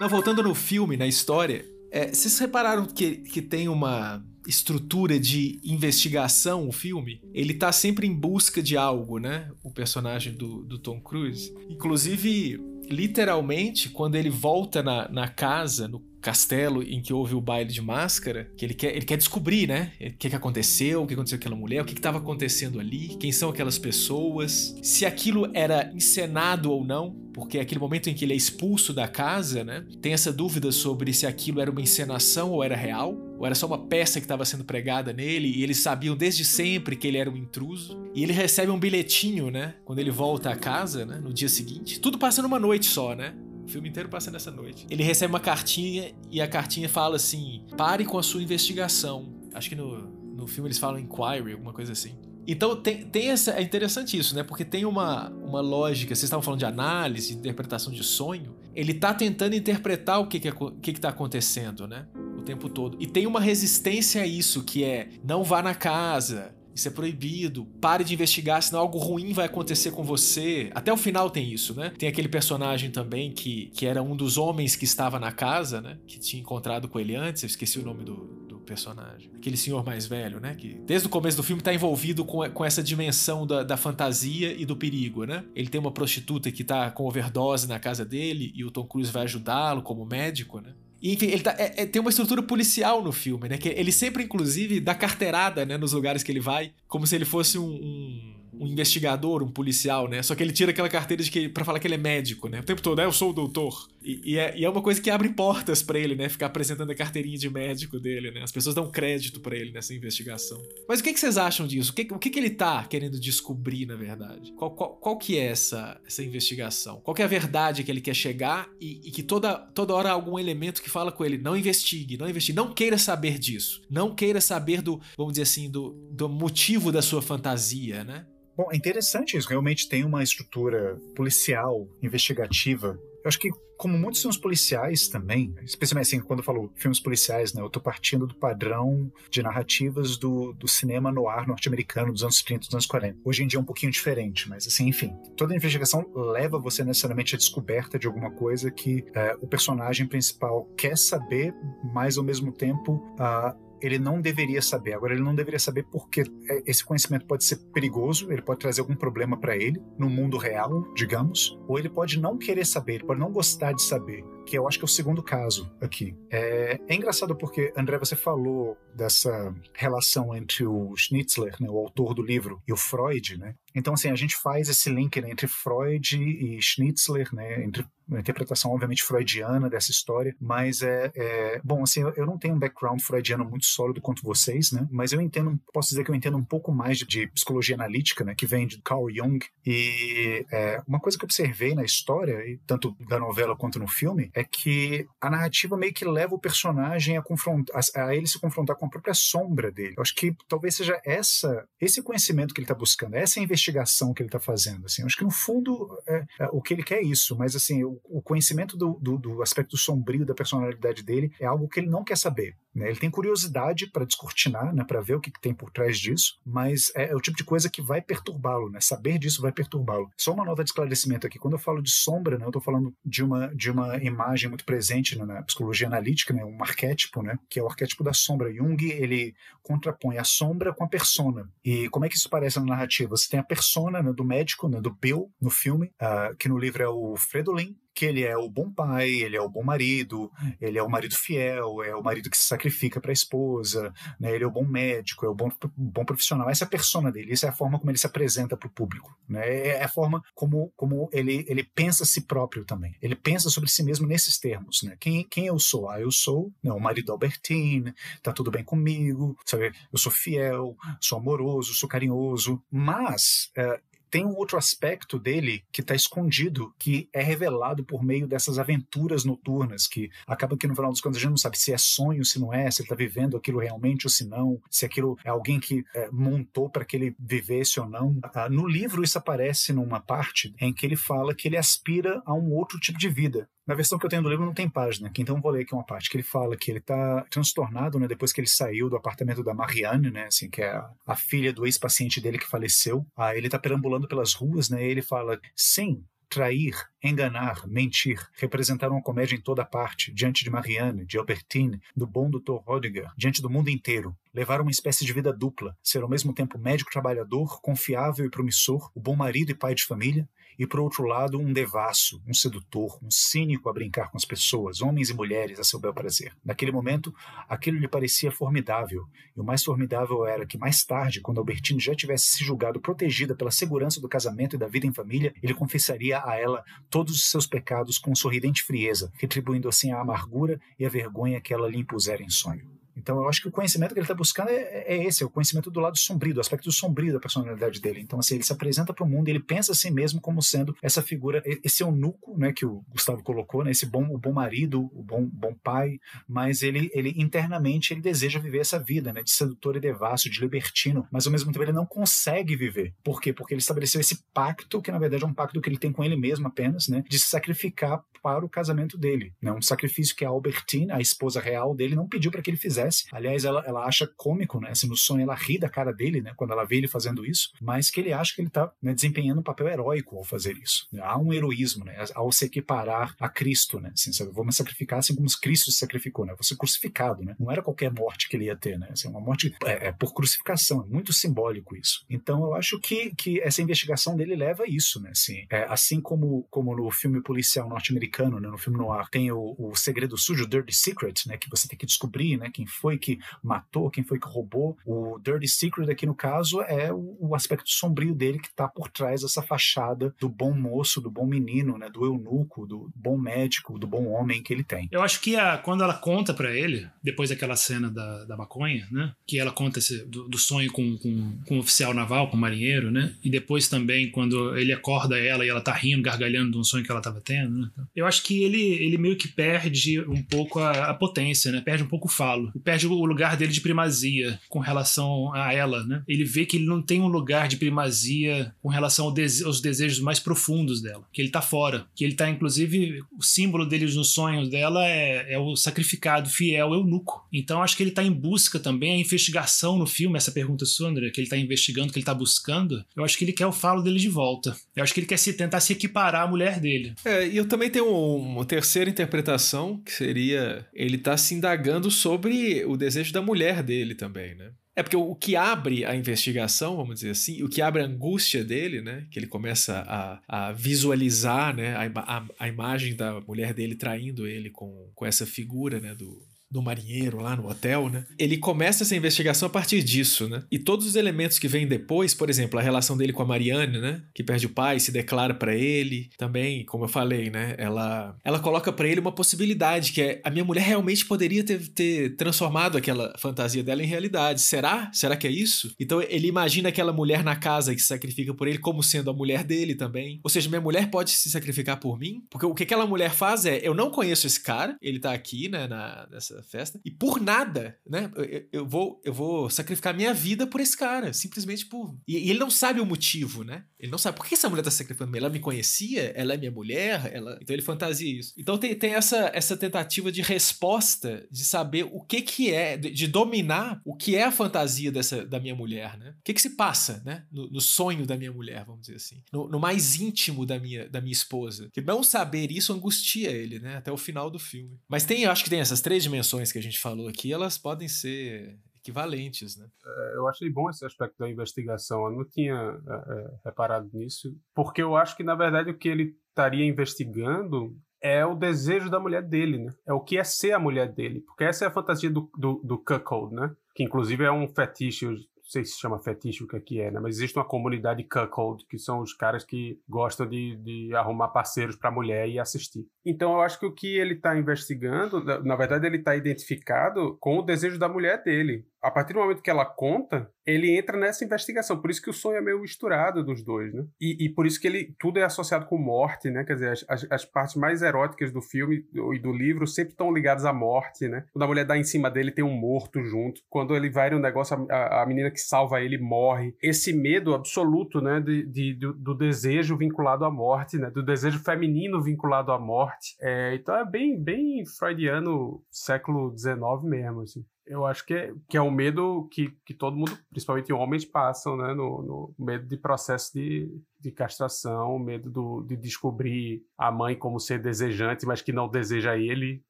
[SPEAKER 3] Não, voltando no filme, na história, é, vocês repararam que, que tem uma estrutura de investigação o filme? Ele tá sempre em busca de algo, né? O personagem do, do Tom Cruise. Inclusive, literalmente, quando ele volta na, na casa, no castelo em que houve o baile de máscara, que ele quer, ele quer descobrir, né? O que, que aconteceu, o que aconteceu com aquela mulher, o que estava acontecendo ali, quem são aquelas pessoas, se aquilo era encenado ou não, porque aquele momento em que ele é expulso da casa, né? Tem essa dúvida sobre se aquilo era uma encenação ou era real, ou era só uma peça que estava sendo pregada nele, e eles sabiam desde sempre que ele era um intruso. E ele recebe um bilhetinho, né? Quando ele volta à casa, né? No dia seguinte. Tudo passa numa noite só, né? Filme inteiro passa nessa noite. Ele recebe uma cartinha e a cartinha fala assim: pare com a sua investigação. Acho que no, no filme eles falam inquiry, alguma coisa assim. Então tem, tem essa. É interessante isso, né? Porque tem uma, uma lógica. Vocês estavam falando de análise, interpretação de sonho. Ele tá tentando interpretar o que, que, é, que, que tá acontecendo, né? O tempo todo. E tem uma resistência a isso, que é não vá na casa, isso é proibido. Pare de investigar, senão algo ruim vai acontecer com você. Até o final tem isso, né? Tem aquele personagem também que, que era um dos homens que estava na casa, né? Que tinha encontrado com ele antes. Eu esqueci o nome do, do personagem. Aquele senhor mais velho, né? Que desde o começo do filme está envolvido com, com essa dimensão da, da fantasia e do perigo, né? Ele tem uma prostituta que está com overdose na casa dele e o Tom Cruise vai ajudá-lo como médico, né? E, enfim, ele tá, é, é, tem uma estrutura policial no filme, né? Que ele sempre, inclusive, dá carteirada, né? Nos lugares que ele vai, como se ele fosse um, um um investigador, um policial, né? Só que ele tira aquela carteira de que para falar que ele é médico, né? O tempo todo, é, eu sou o doutor. E, e, é, e é, uma coisa que abre portas para ele, né? Ficar apresentando a carteirinha de médico dele, né? As pessoas dão crédito para ele nessa investigação. Mas o que, que vocês acham disso? O que, o que, que ele tá querendo descobrir, na verdade? Qual, qual, qual que é essa, essa investigação? Qual que é a verdade que ele quer chegar e, e que toda, toda hora há algum elemento que fala com ele, não investigue, não investigue, não queira saber disso. Não queira saber do, vamos dizer assim, do, do motivo da sua fantasia, né?
[SPEAKER 2] Bom, é interessante isso. Realmente tem uma estrutura policial, investigativa. Eu acho que, como muitos filmes policiais também, especialmente assim, quando eu falo filmes policiais, né, eu tô partindo do padrão de narrativas do, do cinema no ar norte-americano dos anos 30, dos anos 40. Hoje em dia é um pouquinho diferente, mas assim, enfim. Toda investigação leva você necessariamente à descoberta de alguma coisa que é, o personagem principal quer saber, mas ao mesmo tempo. Uh, ele não deveria saber. Agora, ele não deveria saber porque é, esse conhecimento pode ser perigoso, ele pode trazer algum problema para ele no mundo real, digamos, ou ele pode não querer saber, ele pode não gostar de saber que eu acho que é o segundo caso aqui. É, é engraçado porque, André, você falou dessa relação entre o Schnitzler, né, o autor do livro, e o Freud, né? Então, assim, a gente faz esse link né, entre Freud e Schnitzler, né, entre uma interpretação, obviamente, freudiana dessa história, mas é, é bom, assim, eu, não tenho um background freudiano muito sólido quanto vocês, né, mas eu entendo, posso dizer que eu entendo um pouco mais de, de psicologia analítica, né, que vem de Carl Jung, e é, uma coisa que eu observei na história, tanto da novela quanto no filme, é que a narrativa meio que leva o personagem a, confrontar, a ele se confrontar com a própria sombra dele. Eu acho que talvez seja essa, esse conhecimento que ele está buscando, essa investigação que ele está fazendo. Assim, eu acho que no fundo é, é, o que ele quer é isso, mas assim o, o conhecimento do, do, do, aspecto sombrio da personalidade dele é algo que ele não quer saber. Né? Ele tem curiosidade para descortinar, né, para ver o que, que, tem por trás disso, mas é, é, o tipo de coisa que vai perturbá-lo. Né? Saber disso vai perturbá-lo. Só uma nota de esclarecimento aqui. Quando eu falo de sombra, né, eu estou falando de uma, de uma imagem muito presente né, na psicologia analítica, né, um arquétipo, né, que é o arquétipo da sombra. Jung ele contrapõe a sombra com a persona. E como é que isso aparece na narrativa? Você tem a persona né, do médico, né, do Bill, no filme, uh, que no livro é o Fredolin, que ele é o bom pai, ele é o bom marido, ele é o marido fiel, é o marido que se sacrifica para a esposa, né? ele é o bom médico, é o bom, bom profissional. Essa é a persona dele, essa é a forma como ele se apresenta para o público. Né? É, é a forma como, como ele, ele pensa si próprio também. Ele pensa sobre si mesmo nesses termos. Né? Quem, quem eu sou? Ah, eu sou né, o marido Albertine, tá tudo bem comigo, sabe? eu sou fiel, sou amoroso, sou carinhoso, mas é, tem um outro aspecto dele que está escondido, que é revelado por meio dessas aventuras noturnas, que acaba que no final das contas a gente não sabe se é sonho, se não é, se ele está vivendo aquilo realmente ou se não, se aquilo é alguém que é, montou para que ele vivesse ou não. Ah, no livro isso aparece numa parte em que ele fala que ele aspira a um outro tipo de vida. Na versão que eu tenho do livro não tem página, então vou ler aqui uma parte que ele fala que ele está transtornado, né, depois que ele saiu do apartamento da Marianne, né, assim, que é a, a filha do ex-paciente dele que faleceu. Ele está perambulando pelas ruas, né, e ele fala: "Sim, trair, enganar, mentir, representaram uma comédia em toda parte, diante de Marianne, de Albertine, do bom Dr. Rodiger, diante do mundo inteiro. Levaram uma espécie de vida dupla, ser ao mesmo tempo médico trabalhador, confiável e promissor, o bom marido e pai de família, e por outro lado um devasso, um sedutor, um cínico a brincar com as pessoas, homens e mulheres a seu bel prazer. Naquele momento, aquilo lhe parecia formidável, e o mais formidável era que mais tarde, quando Albertine já tivesse se julgado protegida pela segurança do casamento e da vida em família, ele confessaria a ela todos os seus pecados com sorridente frieza, retribuindo assim a amargura e a vergonha que ela lhe impusera em sonho. Então eu acho que o conhecimento que ele está buscando é, é, esse, é o conhecimento do lado sombrio, do aspecto sombrio da personalidade dele. Então assim, ele se apresenta para o mundo, ele pensa a si mesmo como sendo essa figura, esse eunuco, né, que o Gustavo colocou, né, esse bom, o bom marido, o bom, bom pai, mas ele, ele internamente ele deseja viver essa vida, né, de sedutor e devasso, de libertino, mas ao mesmo tempo ele não consegue viver. Por quê? Porque ele estabeleceu esse pacto, que na verdade é um pacto que ele tem com ele mesmo apenas, né, de se sacrificar para o casamento dele, né, um sacrifício que a Albertine, a esposa real dele, não pediu para que ele fizesse Aliás, ela, ela acha cômico, né? Assim, no sonho ela ri da cara dele, né? Quando ela vê ele fazendo isso, mas que ele acha que ele está né, desempenhando um papel heróico ao fazer isso. Há um heroísmo, né? Ao se equiparar a Cristo, né? Assim, sabe? Vou me sacrificar assim como Cristo se sacrificou, né? Vou ser crucificado, né? Não era qualquer morte que ele ia ter, né? Assim, uma morte é, é por crucificação, é muito simbólico isso. Então eu acho que, que essa investigação dele leva a isso, né? Assim, é, assim como, como no filme policial norte-americano, né? no filme noir, tem o, o segredo sujo, Dirty Secret, né? Que você tem que descobrir, né? Quem foi que matou, quem foi que roubou. O Dirty Secret aqui no caso é o, o aspecto sombrio dele que está por trás dessa fachada do bom moço, do bom menino, né, do eunuco, do bom médico, do bom homem que ele tem.
[SPEAKER 1] Eu acho que a, quando ela conta para ele, depois daquela cena da, da maconha, né, que ela conta esse, do, do, sonho com, com, com um oficial naval, com um marinheiro, né, e depois também quando ele acorda ela e ela tá rindo, gargalhando de um sonho que ela tava tendo, né, eu acho que ele, ele meio que perde um pouco a, a potência, né, perde um pouco o falo. Perde o lugar dele de primazia com relação a ela, né? Ele vê que ele não tem um lugar de primazia com relação ao dese aos desejos mais profundos dela, que ele tá fora, que ele tá inclusive o símbolo dele nos sonhos dela é, é o sacrificado fiel eunuco. Então acho que ele tá em busca também a investigação no filme, essa pergunta sua, André, que ele tá investigando, que ele tá buscando. Eu acho que ele quer o falo dele de volta. Eu acho que ele quer se tentar se equiparar à mulher dele.
[SPEAKER 3] É, e eu também tenho uma terceira interpretação, que seria ele tá se indagando sobre o desejo da mulher dele também, né? É porque o que abre a investigação, vamos dizer assim, o que abre a angústia dele, né? Que ele começa a, a visualizar né, a, a, a, imagem da mulher dele traindo ele com, com essa figura né, do, do marinheiro lá no hotel, né? Ele começa essa investigação a partir disso, né? E todos os elementos que vêm depois, por exemplo, a relação dele com a Marianne, né? Que perde o pai, se declara para ele, também, como eu falei, né? Ela, ela coloca para ele uma possibilidade que é a minha mulher realmente poderia ter, ter transformado aquela fantasia dela em realidade. Será? Será que é isso? Então ele imagina aquela mulher na casa que se sacrifica por ele como sendo a mulher dele também. Ou seja, minha mulher pode se sacrificar por mim? Porque o que aquela mulher faz é, eu não conheço esse cara, ele tá aqui, né, na, nessa festa. E por nada, né? Eu, eu, vou, eu vou sacrificar minha vida por esse cara. Simplesmente por. E, e, ele não sabe o motivo, né? Ele não sabe por que essa mulher tá sacrificando. Ela me conhecia? Ela é minha mulher? Ela... Então ele fantasia isso. Então tem, tem essa, essa tentativa de resposta, de saber o que que é, de, de dominar o que é a fantasia dessa, da minha mulher, né? O que que se passa, né? No, no sonho da minha mulher, vamos dizer assim. No, no, mais íntimo da minha, da minha esposa. Que não saber isso angustia ele, né? Até o final do filme. Mas tem, acho que tem essas três dimensões que a gente falou aqui, elas podem ser equivalentes, né?
[SPEAKER 4] É, eu achei bom esse aspecto da investigação. Eu não tinha é, é, reparado nisso, porque eu acho que na verdade o que ele estaria investigando é o desejo da mulher dele, né? É o que é ser a mulher dele, porque essa é a fantasia do do, do cuckold, né? Que inclusive é um fetiche sei se chama fetiche o que é que é, né? Mas existe uma comunidade cuckold, que são os caras que gostam de, de arrumar parceiros para mulher e assistir. Então eu acho que o que ele está investigando, na verdade ele está identificado com o desejo da mulher dele a partir do momento que ela conta, ele entra nessa investigação. Por isso que o sonho é meio misturado dos dois, né? E, e por isso que ele tudo é associado com morte, né? Quer dizer, as, as, as partes mais eróticas do filme e do livro sempre estão ligadas à morte, né? Quando a mulher dá em cima dele, tem um morto junto. Quando ele vai no negócio, a, a menina que salva ele morre. Esse medo absoluto, né? De, de do, do, desejo vinculado à morte, né? Do desejo feminino vinculado à morte. É, então é bem, bem freudiano século XIX mesmo, assim eu acho que é, que é um medo que, que todo mundo, principalmente homens, passam, né? No, no medo de processo de, de castração, medo do, de descobrir a mãe como ser desejante, mas que não deseja ele,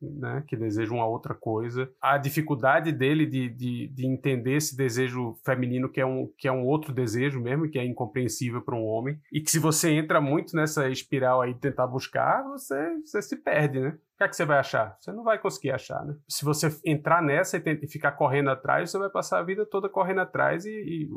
[SPEAKER 4] né? Que deseja uma outra coisa. A dificuldade dele de, de, de entender esse desejo feminino, que é, um, que é um outro desejo mesmo, que é incompreensível para um homem. E que se você entra muito nessa espiral aí de tentar buscar, você, você se perde, né? que é que você vai achar? Você não vai conseguir achar, né? Se você entrar nessa e, ficar correndo atrás, você vai passar a vida toda correndo atrás e, e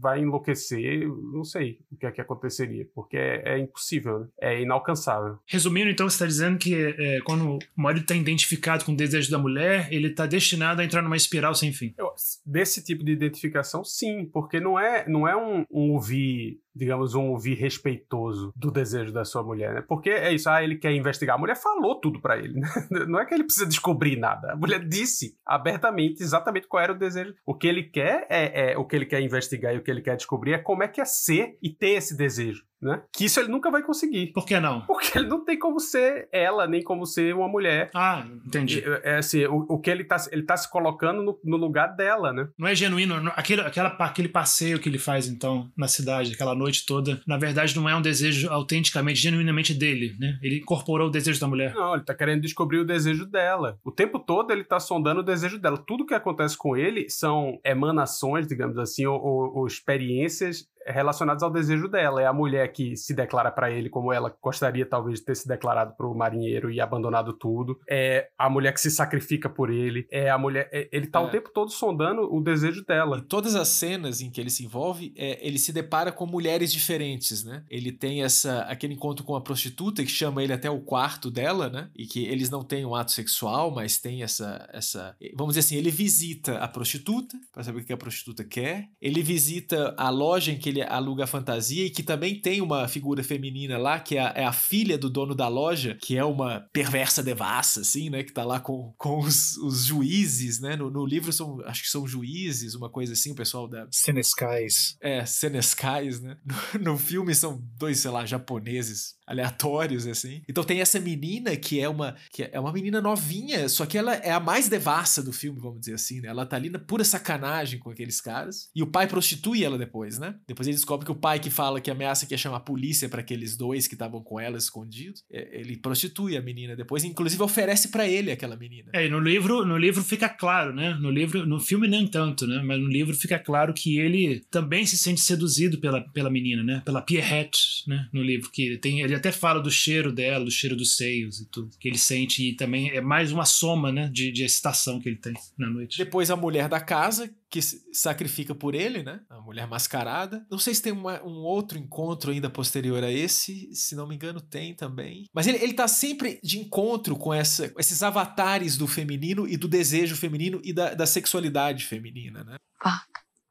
[SPEAKER 4] vai enlouquecer. Não sei o que é que aconteceria, porque é, é impossível, né? é inalcançável.
[SPEAKER 1] Resumindo, então, você está dizendo que é, quando o marido está identificado com o desejo da mulher, ele está destinado a entrar numa espiral sem fim.
[SPEAKER 4] Eu, desse tipo de identificação, sim, porque não é, não é um, um ouvir digamos, um ouvir respeitoso do desejo da sua mulher, né? Porque é isso, ah, ele quer investigar. A mulher falou tudo para ele, né? Não é que ele precisa descobrir nada. A mulher disse abertamente exatamente qual era o desejo. O que ele quer é, é o que ele quer investigar e o que ele quer descobrir é como é que é ser e ter esse desejo né? Que isso ele nunca vai conseguir.
[SPEAKER 1] Por que não?
[SPEAKER 4] Porque ele não tem como ser ela, nem como ser uma mulher.
[SPEAKER 1] Ah, entendi.
[SPEAKER 4] É, assim, o, o que ele tá, ele tá se colocando no, no, lugar dela, né?
[SPEAKER 1] Não é genuíno. Aquele, aquela, aquele passeio que ele faz, então, na cidade, aquela noite toda, na verdade não é um desejo autenticamente, genuinamente dele, né? Ele incorporou o desejo da mulher.
[SPEAKER 4] Não, ele tá querendo descobrir o desejo dela. O tempo todo ele tá sondando o desejo dela. Tudo que acontece com ele são emanações, digamos assim, ou, ou, ou experiências relacionados ao desejo dela. É a mulher que se declara para ele como ela gostaria talvez de ter se declarado para o marinheiro e abandonado tudo. É a mulher que se sacrifica por ele. É a mulher. É, ele tá é. o tempo todo sondando o desejo dela.
[SPEAKER 3] Em todas as cenas em que ele se envolve, é, ele se depara com mulheres diferentes, né? Ele tem essa aquele encontro com a prostituta que chama ele até o quarto dela, né? E que eles não têm um ato sexual, mas tem essa essa vamos dizer assim, ele visita a prostituta para saber o que a prostituta quer. Ele visita a loja em que ele aluga a fantasia e que também tem uma figura feminina lá, que é a, é a filha do dono da loja, que é uma perversa devassa, assim, né? Que tá lá com, com os, os juízes, né? No, no livro são, acho que são juízes, uma coisa assim, o pessoal da.
[SPEAKER 2] Senescais.
[SPEAKER 3] É, Senescais, né? No, no filme são dois, sei lá, japoneses aleatórios, assim. Então tem essa menina que é uma que é uma menina novinha, só que ela é a mais devassa do filme, vamos dizer assim, né? Ela tá ali na pura sacanagem com aqueles caras. E o pai prostitui ela depois, né? Depois ele descobre que o pai que fala que ameaça que ia chamar a polícia para aqueles dois que estavam com ela escondidos, é, ele prostitui a menina depois, inclusive oferece para ele aquela menina.
[SPEAKER 1] É, e no livro, no livro fica claro, né? No livro, no filme nem tanto, né? Mas no livro fica claro que ele também se sente seduzido pela, pela menina, né? Pela Pierrette, né? No livro que tem, ele até fala do cheiro dela, do cheiro dos seios e tudo que ele sente e também é mais uma soma, né? De, de excitação que ele tem na noite.
[SPEAKER 3] Depois a mulher da casa que sacrifica por ele, né? A mulher mascarada. Não sei se tem uma, um outro encontro ainda posterior a esse, se não me engano, tem também. Mas ele, ele tá sempre de encontro com essa, esses avatares do feminino e do desejo feminino e da, da sexualidade feminina, né?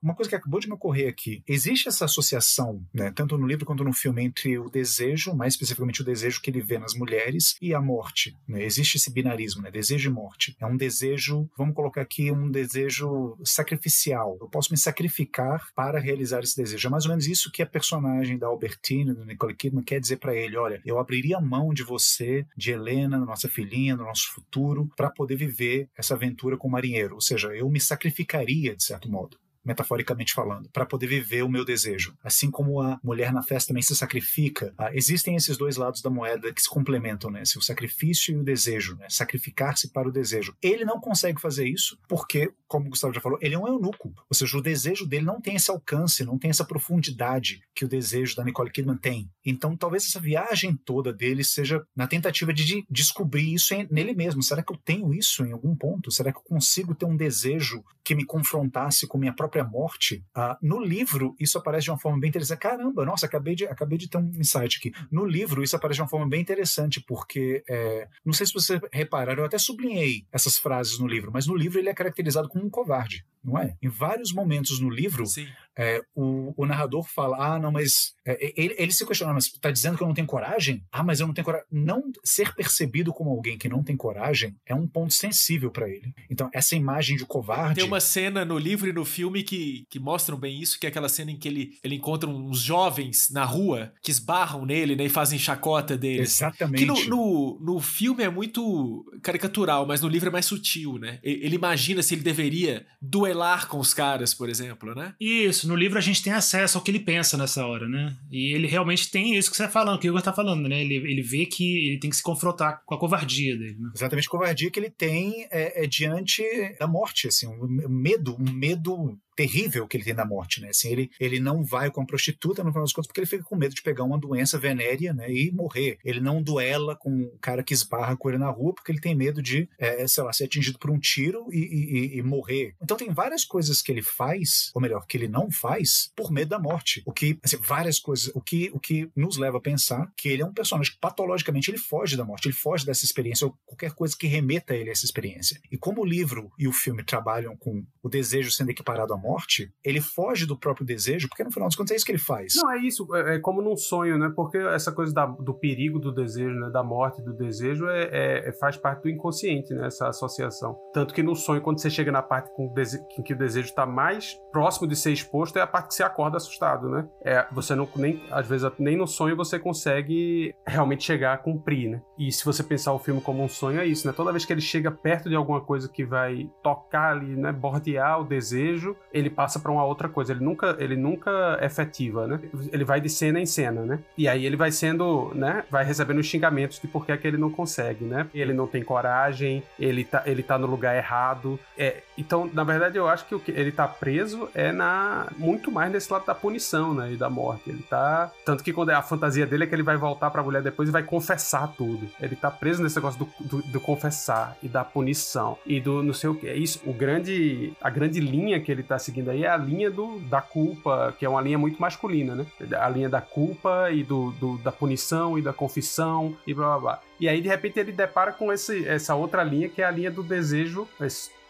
[SPEAKER 2] Uma coisa que acabou de me ocorrer aqui. Existe essa associação, né, tanto no livro quanto no filme, entre o desejo, mais especificamente o desejo que ele vê nas mulheres, e a morte. Né? Existe esse binarismo, né? desejo e morte. É um desejo, vamos colocar aqui, um desejo sacrificial. Eu posso me sacrificar para realizar esse desejo. É mais ou menos isso que a personagem da Albertine, do Nicole Kidman, quer dizer para ele. Olha, eu abriria a mão de você, de Helena, nossa filhinha, do nosso futuro, para poder viver essa aventura com o marinheiro. Ou seja, eu me sacrificaria, de certo modo metaforicamente falando, para poder viver o meu desejo. Assim como a mulher na festa também se sacrifica, ah, existem esses dois lados da moeda que se complementam, né? O sacrifício e o desejo, né? Sacrificar-se para o desejo. Ele não consegue fazer isso porque, como o Gustavo já falou, ele é um eunuco. Ou seja, o desejo dele não tem esse alcance, não tem essa profundidade que o desejo da Nicole Kidman tem. Então, talvez essa viagem toda dele seja na tentativa de descobrir isso nele mesmo. Será que eu tenho isso em algum ponto? Será que eu consigo ter um desejo que me confrontasse com minha própria própria morte, uh, no livro isso aparece de uma forma bem interessante. Caramba, nossa, acabei de, acabei de ter um insight aqui. No livro isso aparece de uma forma bem interessante, porque é, não sei se vocês repararam, eu até sublinhei essas frases no livro, mas no livro ele é caracterizado como um covarde, não é? Em vários momentos no livro, é, o, o, narrador fala: ah, não, mas. É, ele, ele, se questiona, mas tá dizendo que eu não tenho coragem? Ah, mas eu não tenho coragem. Não ser percebido como alguém que não tem coragem é um ponto sensível para ele. Então, essa imagem de covarde.
[SPEAKER 3] Tem uma cena no livro e no filme que, que mostram bem isso, que é aquela cena em que ele, ele encontra uns jovens na rua que esbarram nele né, e fazem chacota dele.
[SPEAKER 2] Exatamente.
[SPEAKER 3] Que no, no, no filme é muito caricatural, mas no livro é mais sutil, né? Ele imagina se ele deveria duelar com os caras, por exemplo, né?
[SPEAKER 1] Isso, no livro a gente tem acesso ao que ele pensa nessa hora, né? E ele realmente tem isso que você está falando, que o Igor tá falando, né? Ele, ele vê que ele tem que se confrontar com a covardia dele. Né?
[SPEAKER 2] Exatamente, a covardia que ele tem é, é diante da morte, assim, um medo, um medo terrível que ele tem da morte, né? Assim, ele, ele não vai com a prostituta, no final das contas, porque ele fica com medo de pegar uma doença venérea, né? E morrer. Ele não duela com o cara que esbarra com ele na rua, porque ele tem medo de, é, sei lá, ser atingido por um tiro e, e, e, morrer. Então tem várias coisas que ele faz, ou melhor, que ele não faz, por medo da morte. O que, assim, várias coisas, o que, o que nos leva a pensar que ele é um personagem que patologicamente ele foge da morte, ele foge dessa experiência, ou qualquer coisa que remeta a ele a essa experiência. E como o livro e o filme trabalham com o desejo sendo equiparado à morte, ele foge do próprio desejo, porque no final das contas é isso que ele faz.
[SPEAKER 4] Não, é isso, é, é como num sonho, né? Porque essa coisa da, do perigo do desejo, né? da morte do desejo, é, é, é, faz parte do inconsciente, né? Essa associação. Tanto que no sonho, quando você chega na parte com em que o desejo está mais próximo de ser exposto, é a parte que você acorda assustado, né? É, você não, nem, às vezes, nem no sonho você consegue realmente chegar a cumprir, né? E se você pensar o filme como um sonho, é isso, né? Toda vez que ele chega perto de alguma coisa que vai tocar ali, né? Bordear o desejo, ele passa para uma outra coisa. Ele nunca, ele nunca efetiva, né? Ele vai de cena em cena, né? E aí ele vai sendo, né? Vai recebendo os xingamentos de por que, é que ele não consegue, né? Ele não tem coragem, ele tá, ele tá no lugar errado. É, então, na verdade, eu acho que o que ele tá preso é na muito mais nesse lado da punição, né? E da morte. Ele tá. Tanto que quando é a fantasia dele é que ele vai voltar pra mulher depois e vai confessar tudo. Ele tá preso nesse negócio do, do, do confessar e da punição e do não sei o que. É isso. O grande. A grande linha que ele tá seguindo aí é a linha do, da culpa, que é uma linha muito masculina, né? A linha da culpa e do, do da punição e da confissão e blá blá blá. E aí, de repente, ele depara com esse, essa outra linha, que é a linha do desejo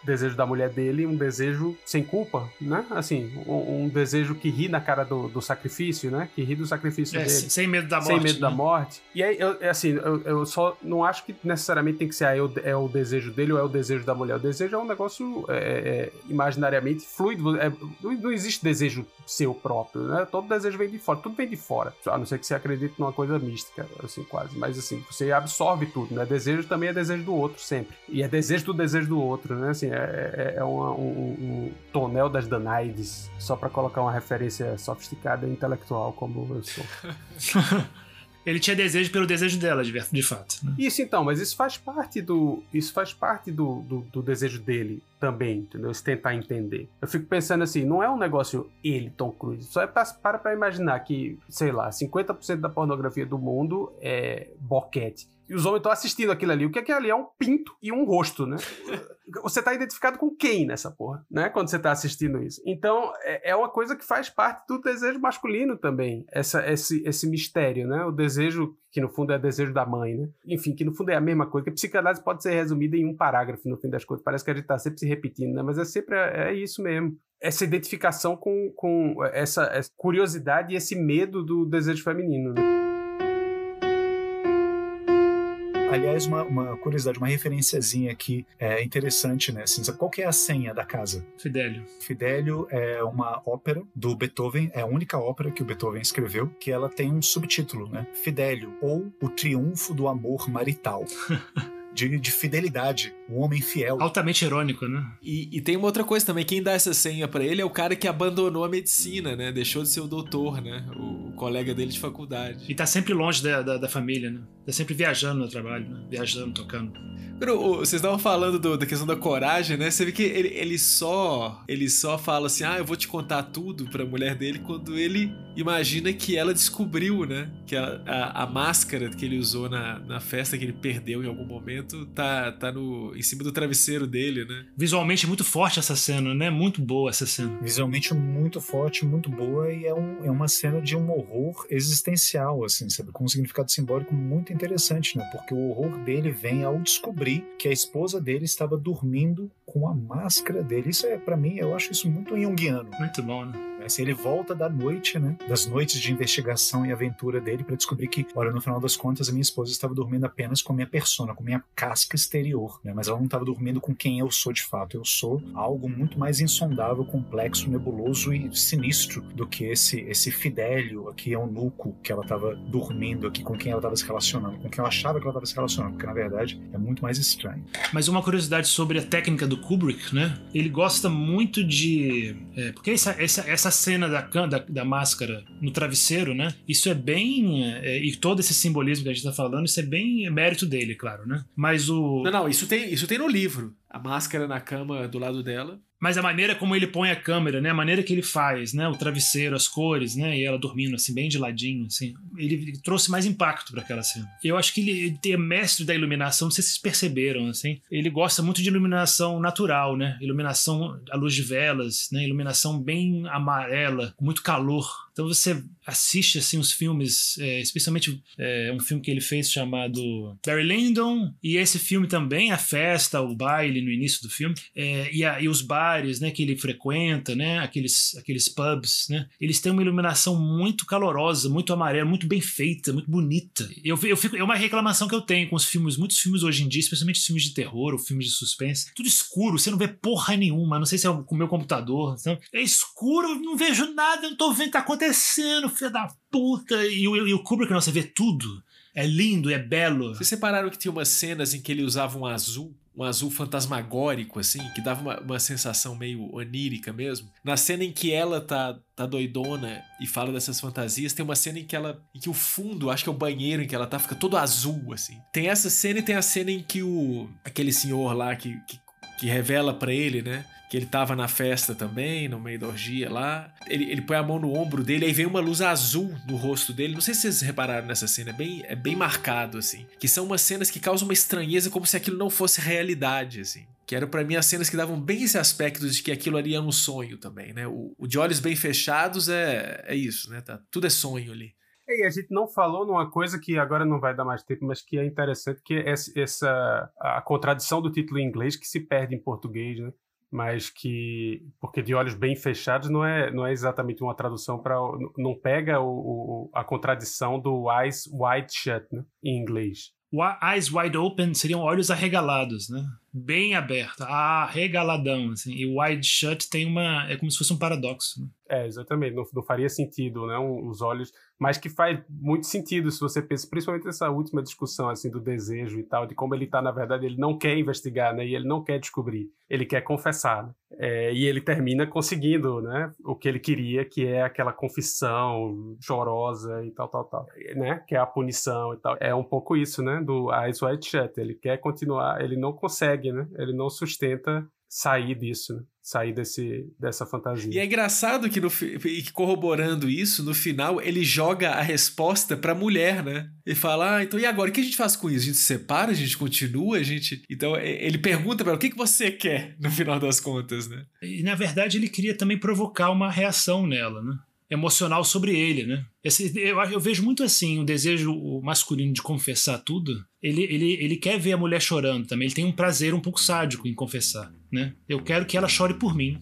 [SPEAKER 4] desejo da mulher dele um desejo sem culpa, né? Assim, um, um desejo que ri na cara do, do, sacrifício, né? Que ri do sacrifício
[SPEAKER 1] é,
[SPEAKER 4] dele.
[SPEAKER 1] Sem medo da morte.
[SPEAKER 4] Sem medo
[SPEAKER 1] né?
[SPEAKER 4] da morte. E aí, eu, assim, eu, eu, só não acho que necessariamente tem que ser ah, é o desejo dele ou é o desejo da mulher. O desejo é um negócio é, é, imaginariamente fluido. É, não existe desejo seu próprio, né? Todo desejo vem de fora, tudo vem de fora. A não ser que você acredite numa coisa mística, assim, quase. Mas assim, você absorve tudo, né? Desejo também é desejo do outro, sempre. E é desejo do desejo do outro, né? Assim, é, é, é uma, um, um, tonel das Danaides, só para colocar uma referência sofisticada e intelectual como eu sou.
[SPEAKER 1] Ele tinha desejo pelo desejo dela, de, de fato. Né?
[SPEAKER 4] Isso então, mas isso faz parte do. Isso faz parte do, do, do, desejo dele também, entendeu? Se tentar entender. Eu fico pensando assim, não é um negócio ele, Tom Cruise. Só é pra, para pra imaginar que, sei lá, 50% da pornografia do mundo é boquete. E os homens estão assistindo aquilo ali. O que é que ali? É um pinto e um rosto, né? você tá identificado com quem nessa porra, né? Quando você tá assistindo isso. Então, é, é uma coisa que faz parte do desejo masculino também. Essa, esse, esse mistério, né? O desejo, que no fundo é desejo da mãe, né? Enfim, que no fundo é a mesma coisa. Que a psicanálise pode ser resumida em um parágrafo, no fim das contas. Parece que a gente tá sempre se repetindo, né? Mas é sempre é, é isso mesmo essa identificação com, com essa, essa, curiosidade e esse medo do desejo feminino. Né?
[SPEAKER 2] Aliás, uma, uma, curiosidade, uma referenciazinha aqui é interessante, né? Assim, qual que é a senha da casa?
[SPEAKER 1] Fidélio.
[SPEAKER 2] Fidélio é uma ópera do Beethoven, é a única ópera que o Beethoven escreveu, que ela tem um subtítulo, né? Fidélio, ou O Triunfo do Amor Marital. de, de fidelidade, um homem fiel.
[SPEAKER 1] Altamente irônico, né?
[SPEAKER 3] E, e, tem uma outra coisa também, quem dá essa senha para ele é o cara que abandonou a medicina, né? Deixou de ser o doutor, né? O, colega dele de faculdade.
[SPEAKER 1] E tá sempre longe da, da, da, família, né? Tá sempre viajando no trabalho, né? Viajando, tocando.
[SPEAKER 3] Vocês estavam falando do, da questão da coragem, né? Você vê que ele, ele só ele só fala assim, ah, eu vou te contar tudo pra mulher dele quando ele imagina que ela descobriu, né? Que a, a, a máscara que ele usou na, na festa que ele perdeu em algum momento tá, tá no, em cima do travesseiro dele, né?
[SPEAKER 1] Visualmente muito forte essa cena, né? Muito boa essa cena.
[SPEAKER 2] Visualmente muito forte, muito boa e é, um, é uma cena de um horror existencial, assim, sabe? Com um significado simbólico muito interessante, né? Porque o horror dele vem ao descobrir descobri que a esposa dele estava dormindo com a máscara dele. Isso é, para mim, eu acho isso muito junguiano.
[SPEAKER 1] Muito bom, né?
[SPEAKER 2] Assim, ele volta da noite, né? Das noites de investigação e aventura dele para descobrir que, olha, no final das contas, a minha esposa estava dormindo apenas com a minha persona, com a minha casca exterior, né? Mas ela não estava dormindo com quem eu sou de fato. Eu sou algo muito mais insondável, complexo, nebuloso e sinistro do que esse esse Fidélio aqui, eunuco, que ela estava dormindo aqui, com quem ela estava se relacionando, com quem eu achava que ela estava se relacionando, porque na verdade é muito mais estranho.
[SPEAKER 1] Mas uma curiosidade sobre a técnica do Kubrick, né? Ele gosta muito de. É, porque essa, essa, essa cena da, da, da, máscara no travesseiro, né? Isso é bem. É, e todo esse simbolismo que a gente tá falando, isso é bem mérito dele, claro, né? Mas o.
[SPEAKER 3] Não, não, isso tem, isso tem no livro. A máscara na cama do lado dela
[SPEAKER 1] mas a maneira como ele põe a câmera, né? A maneira que ele faz, né? O travesseiro, as cores, né? E ela dormindo assim bem de ladinho, assim. Ele trouxe mais impacto para aquela cena. Eu acho que ele, ele é mestre da iluminação, não sei se vocês perceberam, assim. Ele gosta muito de iluminação natural, né? Iluminação à luz de velas, né? Iluminação bem amarela, com muito calor. Então você assiste assim os filmes, é, especialmente é, um filme que ele fez chamado Barry Lyndon e esse filme também, a festa, o baile no início do filme é, e, a, e, os bares, né, que ele frequenta, né, aqueles, aqueles pubs, né, eles têm uma iluminação muito calorosa, muito amarela, muito bem feita, muito bonita. Eu, eu fico, é uma reclamação que eu tenho com os filmes, muitos filmes hoje em dia, especialmente os filmes de terror ou filmes de suspense, tudo escuro, você não vê porra nenhuma, não sei se é com o meu computador, então, é escuro, não vejo nada, não tô vendo o que tá acontecendo filho da puta? E o, e o Kubrick, não, vê tudo. É lindo, é belo.
[SPEAKER 3] Vocês separaram que tinha umas cenas em que ele usava um azul, um azul fantasmagórico, assim, que dava uma, uma sensação meio onírica mesmo. Na cena em que ela tá, tá doidona e fala dessas fantasias, tem uma cena em que ela. em que o fundo, acho que é o banheiro em que ela tá, fica todo azul, assim. Tem essa cena e tem a cena em que o. aquele senhor lá que, que, que revela para ele, né? que ele tava na festa também, no meio da orgia lá. Ele, ele põe a mão no ombro dele, aí vem uma luz azul no rosto dele. Não sei se vocês repararam nessa cena, é bem, é bem marcado, assim. Que são umas cenas que causam uma estranheza, como se aquilo não fosse realidade, assim. Que eram para mim as cenas que davam bem esse aspecto de que aquilo ali era um sonho também, né? O, o de olhos bem fechados é, é isso, né? Tá, tudo é sonho ali.
[SPEAKER 4] E a gente não falou numa coisa que agora não vai dar mais tempo, mas que é interessante, que é essa a contradição do título em inglês que se perde em português, né? Mas que porque de olhos bem fechados não é não é exatamente uma tradução para não pega o, o, a contradição do eyes wide shut né? em inglês.
[SPEAKER 1] Eyes wide open seriam olhos arregalados, né? Bem aberto, arregaladão, assim. E wide shut tem uma é como se fosse um paradoxo. Né?
[SPEAKER 4] É, exatamente. Não, não faria sentido, né? Um, os olhos mas que faz muito sentido se você pensa, principalmente nessa última discussão assim do desejo e tal, de como ele está na verdade ele não quer investigar, né? E ele não quer descobrir, ele quer confessar. Né? É, e ele termina conseguindo, né? O que ele queria, que é aquela confissão chorosa e tal, tal, tal, né? Que é a punição e tal. É um pouco isso, né? Do Eyes Wide Shut. Ele quer continuar, ele não consegue, né? Ele não sustenta sair disso, né? Sair desse, dessa fantasia.
[SPEAKER 3] E é engraçado que, no, corroborando isso, no final ele joga a resposta pra mulher, né? E fala, ah, então e agora? O que a gente faz com isso? A gente se separa? A gente continua? A gente... Então ele pergunta para ela, o que, que você quer, no final das contas, né?
[SPEAKER 1] E na verdade ele queria também provocar uma reação nela, né? Emocional sobre ele, né? Esse, eu, eu, vejo muito assim, o desejo masculino de confessar tudo. Ele, ele, ele quer ver a mulher chorando também. Ele tem um prazer um pouco sádico em confessar, né? Eu quero que ela chore por mim.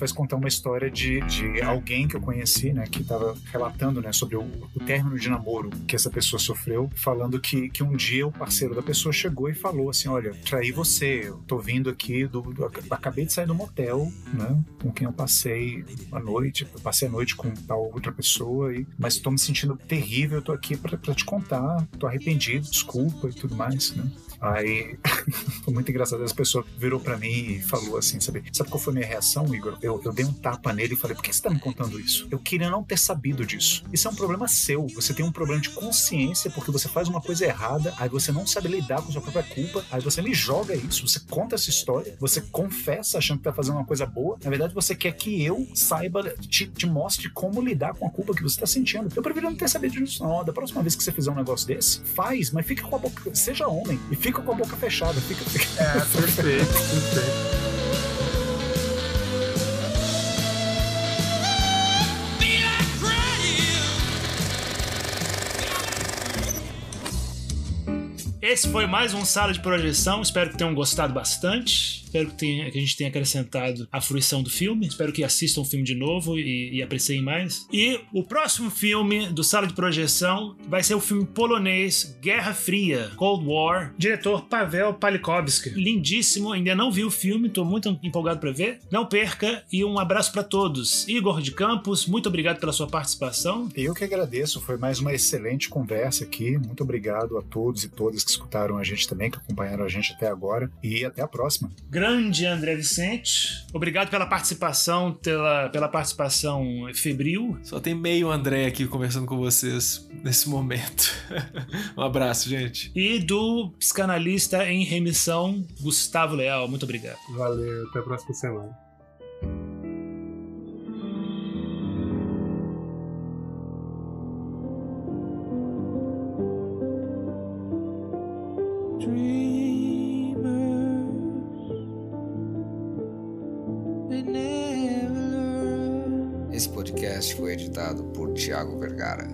[SPEAKER 2] Faz contar uma história de, de alguém que eu conheci, né, que estava relatando, né, sobre o, o término de namoro que essa pessoa sofreu, falando que, que um dia o parceiro da pessoa chegou e falou assim, olha, traí você, eu tô vindo aqui, do, do acabei de sair do motel, né, com quem eu passei a noite, passei a noite com tal outra pessoa, e, mas tô me sentindo terrível, tô aqui para te contar, tô arrependido, desculpa e tudo mais, né. Aí foi muito engraçado. As pessoas virou para mim e falou assim: sabe, sabe qual foi a minha reação, Igor? Eu, eu dei um tapa nele e falei: por que você tá me contando isso? Eu queria não ter sabido disso. Isso é um problema seu. Você tem um problema de consciência porque você faz uma coisa errada, aí você não sabe lidar com sua própria culpa, aí você me joga isso, você conta essa história, você confessa achando que tá fazendo uma coisa boa. Na verdade, você quer que eu saiba, te, te mostre como lidar com a culpa que você tá sentindo. Eu prefiro não ter sabido disso, não. Da próxima vez que você fizer um negócio desse, faz, mas fica com a boca, seja homem e fica fica com a boca fechada. Fica, fica...
[SPEAKER 4] É, perfeito, perfeito.
[SPEAKER 1] Esse foi mais um Sala de Projeção. Espero que tenham gostado bastante. Espero que, tenha, que a gente tenha acrescentado a fruição do filme. Espero que assistam o filme de novo e, e apreciem mais. E o próximo filme do Sala de Projeção vai ser o filme polonês Guerra Fria, Cold War, diretor Pavel Palikowski. Lindíssimo, ainda não vi o filme, estou muito empolgado para ver. Não perca e um abraço para todos. Igor de Campos, muito obrigado pela sua participação.
[SPEAKER 2] Eu que agradeço, foi mais uma excelente conversa aqui. Muito obrigado a todos e todas que escutaram a gente também, que acompanharam a gente até agora. E até a próxima
[SPEAKER 1] grande André Vicente. Obrigado pela participação, pela, pela participação febril.
[SPEAKER 3] Só tem meio André aqui conversando com vocês nesse momento. um abraço, gente.
[SPEAKER 1] E do psicanalista em remissão, Gustavo Leal. Muito obrigado.
[SPEAKER 4] Valeu, até a próxima semana.
[SPEAKER 5] Editado por Tiago Vergara.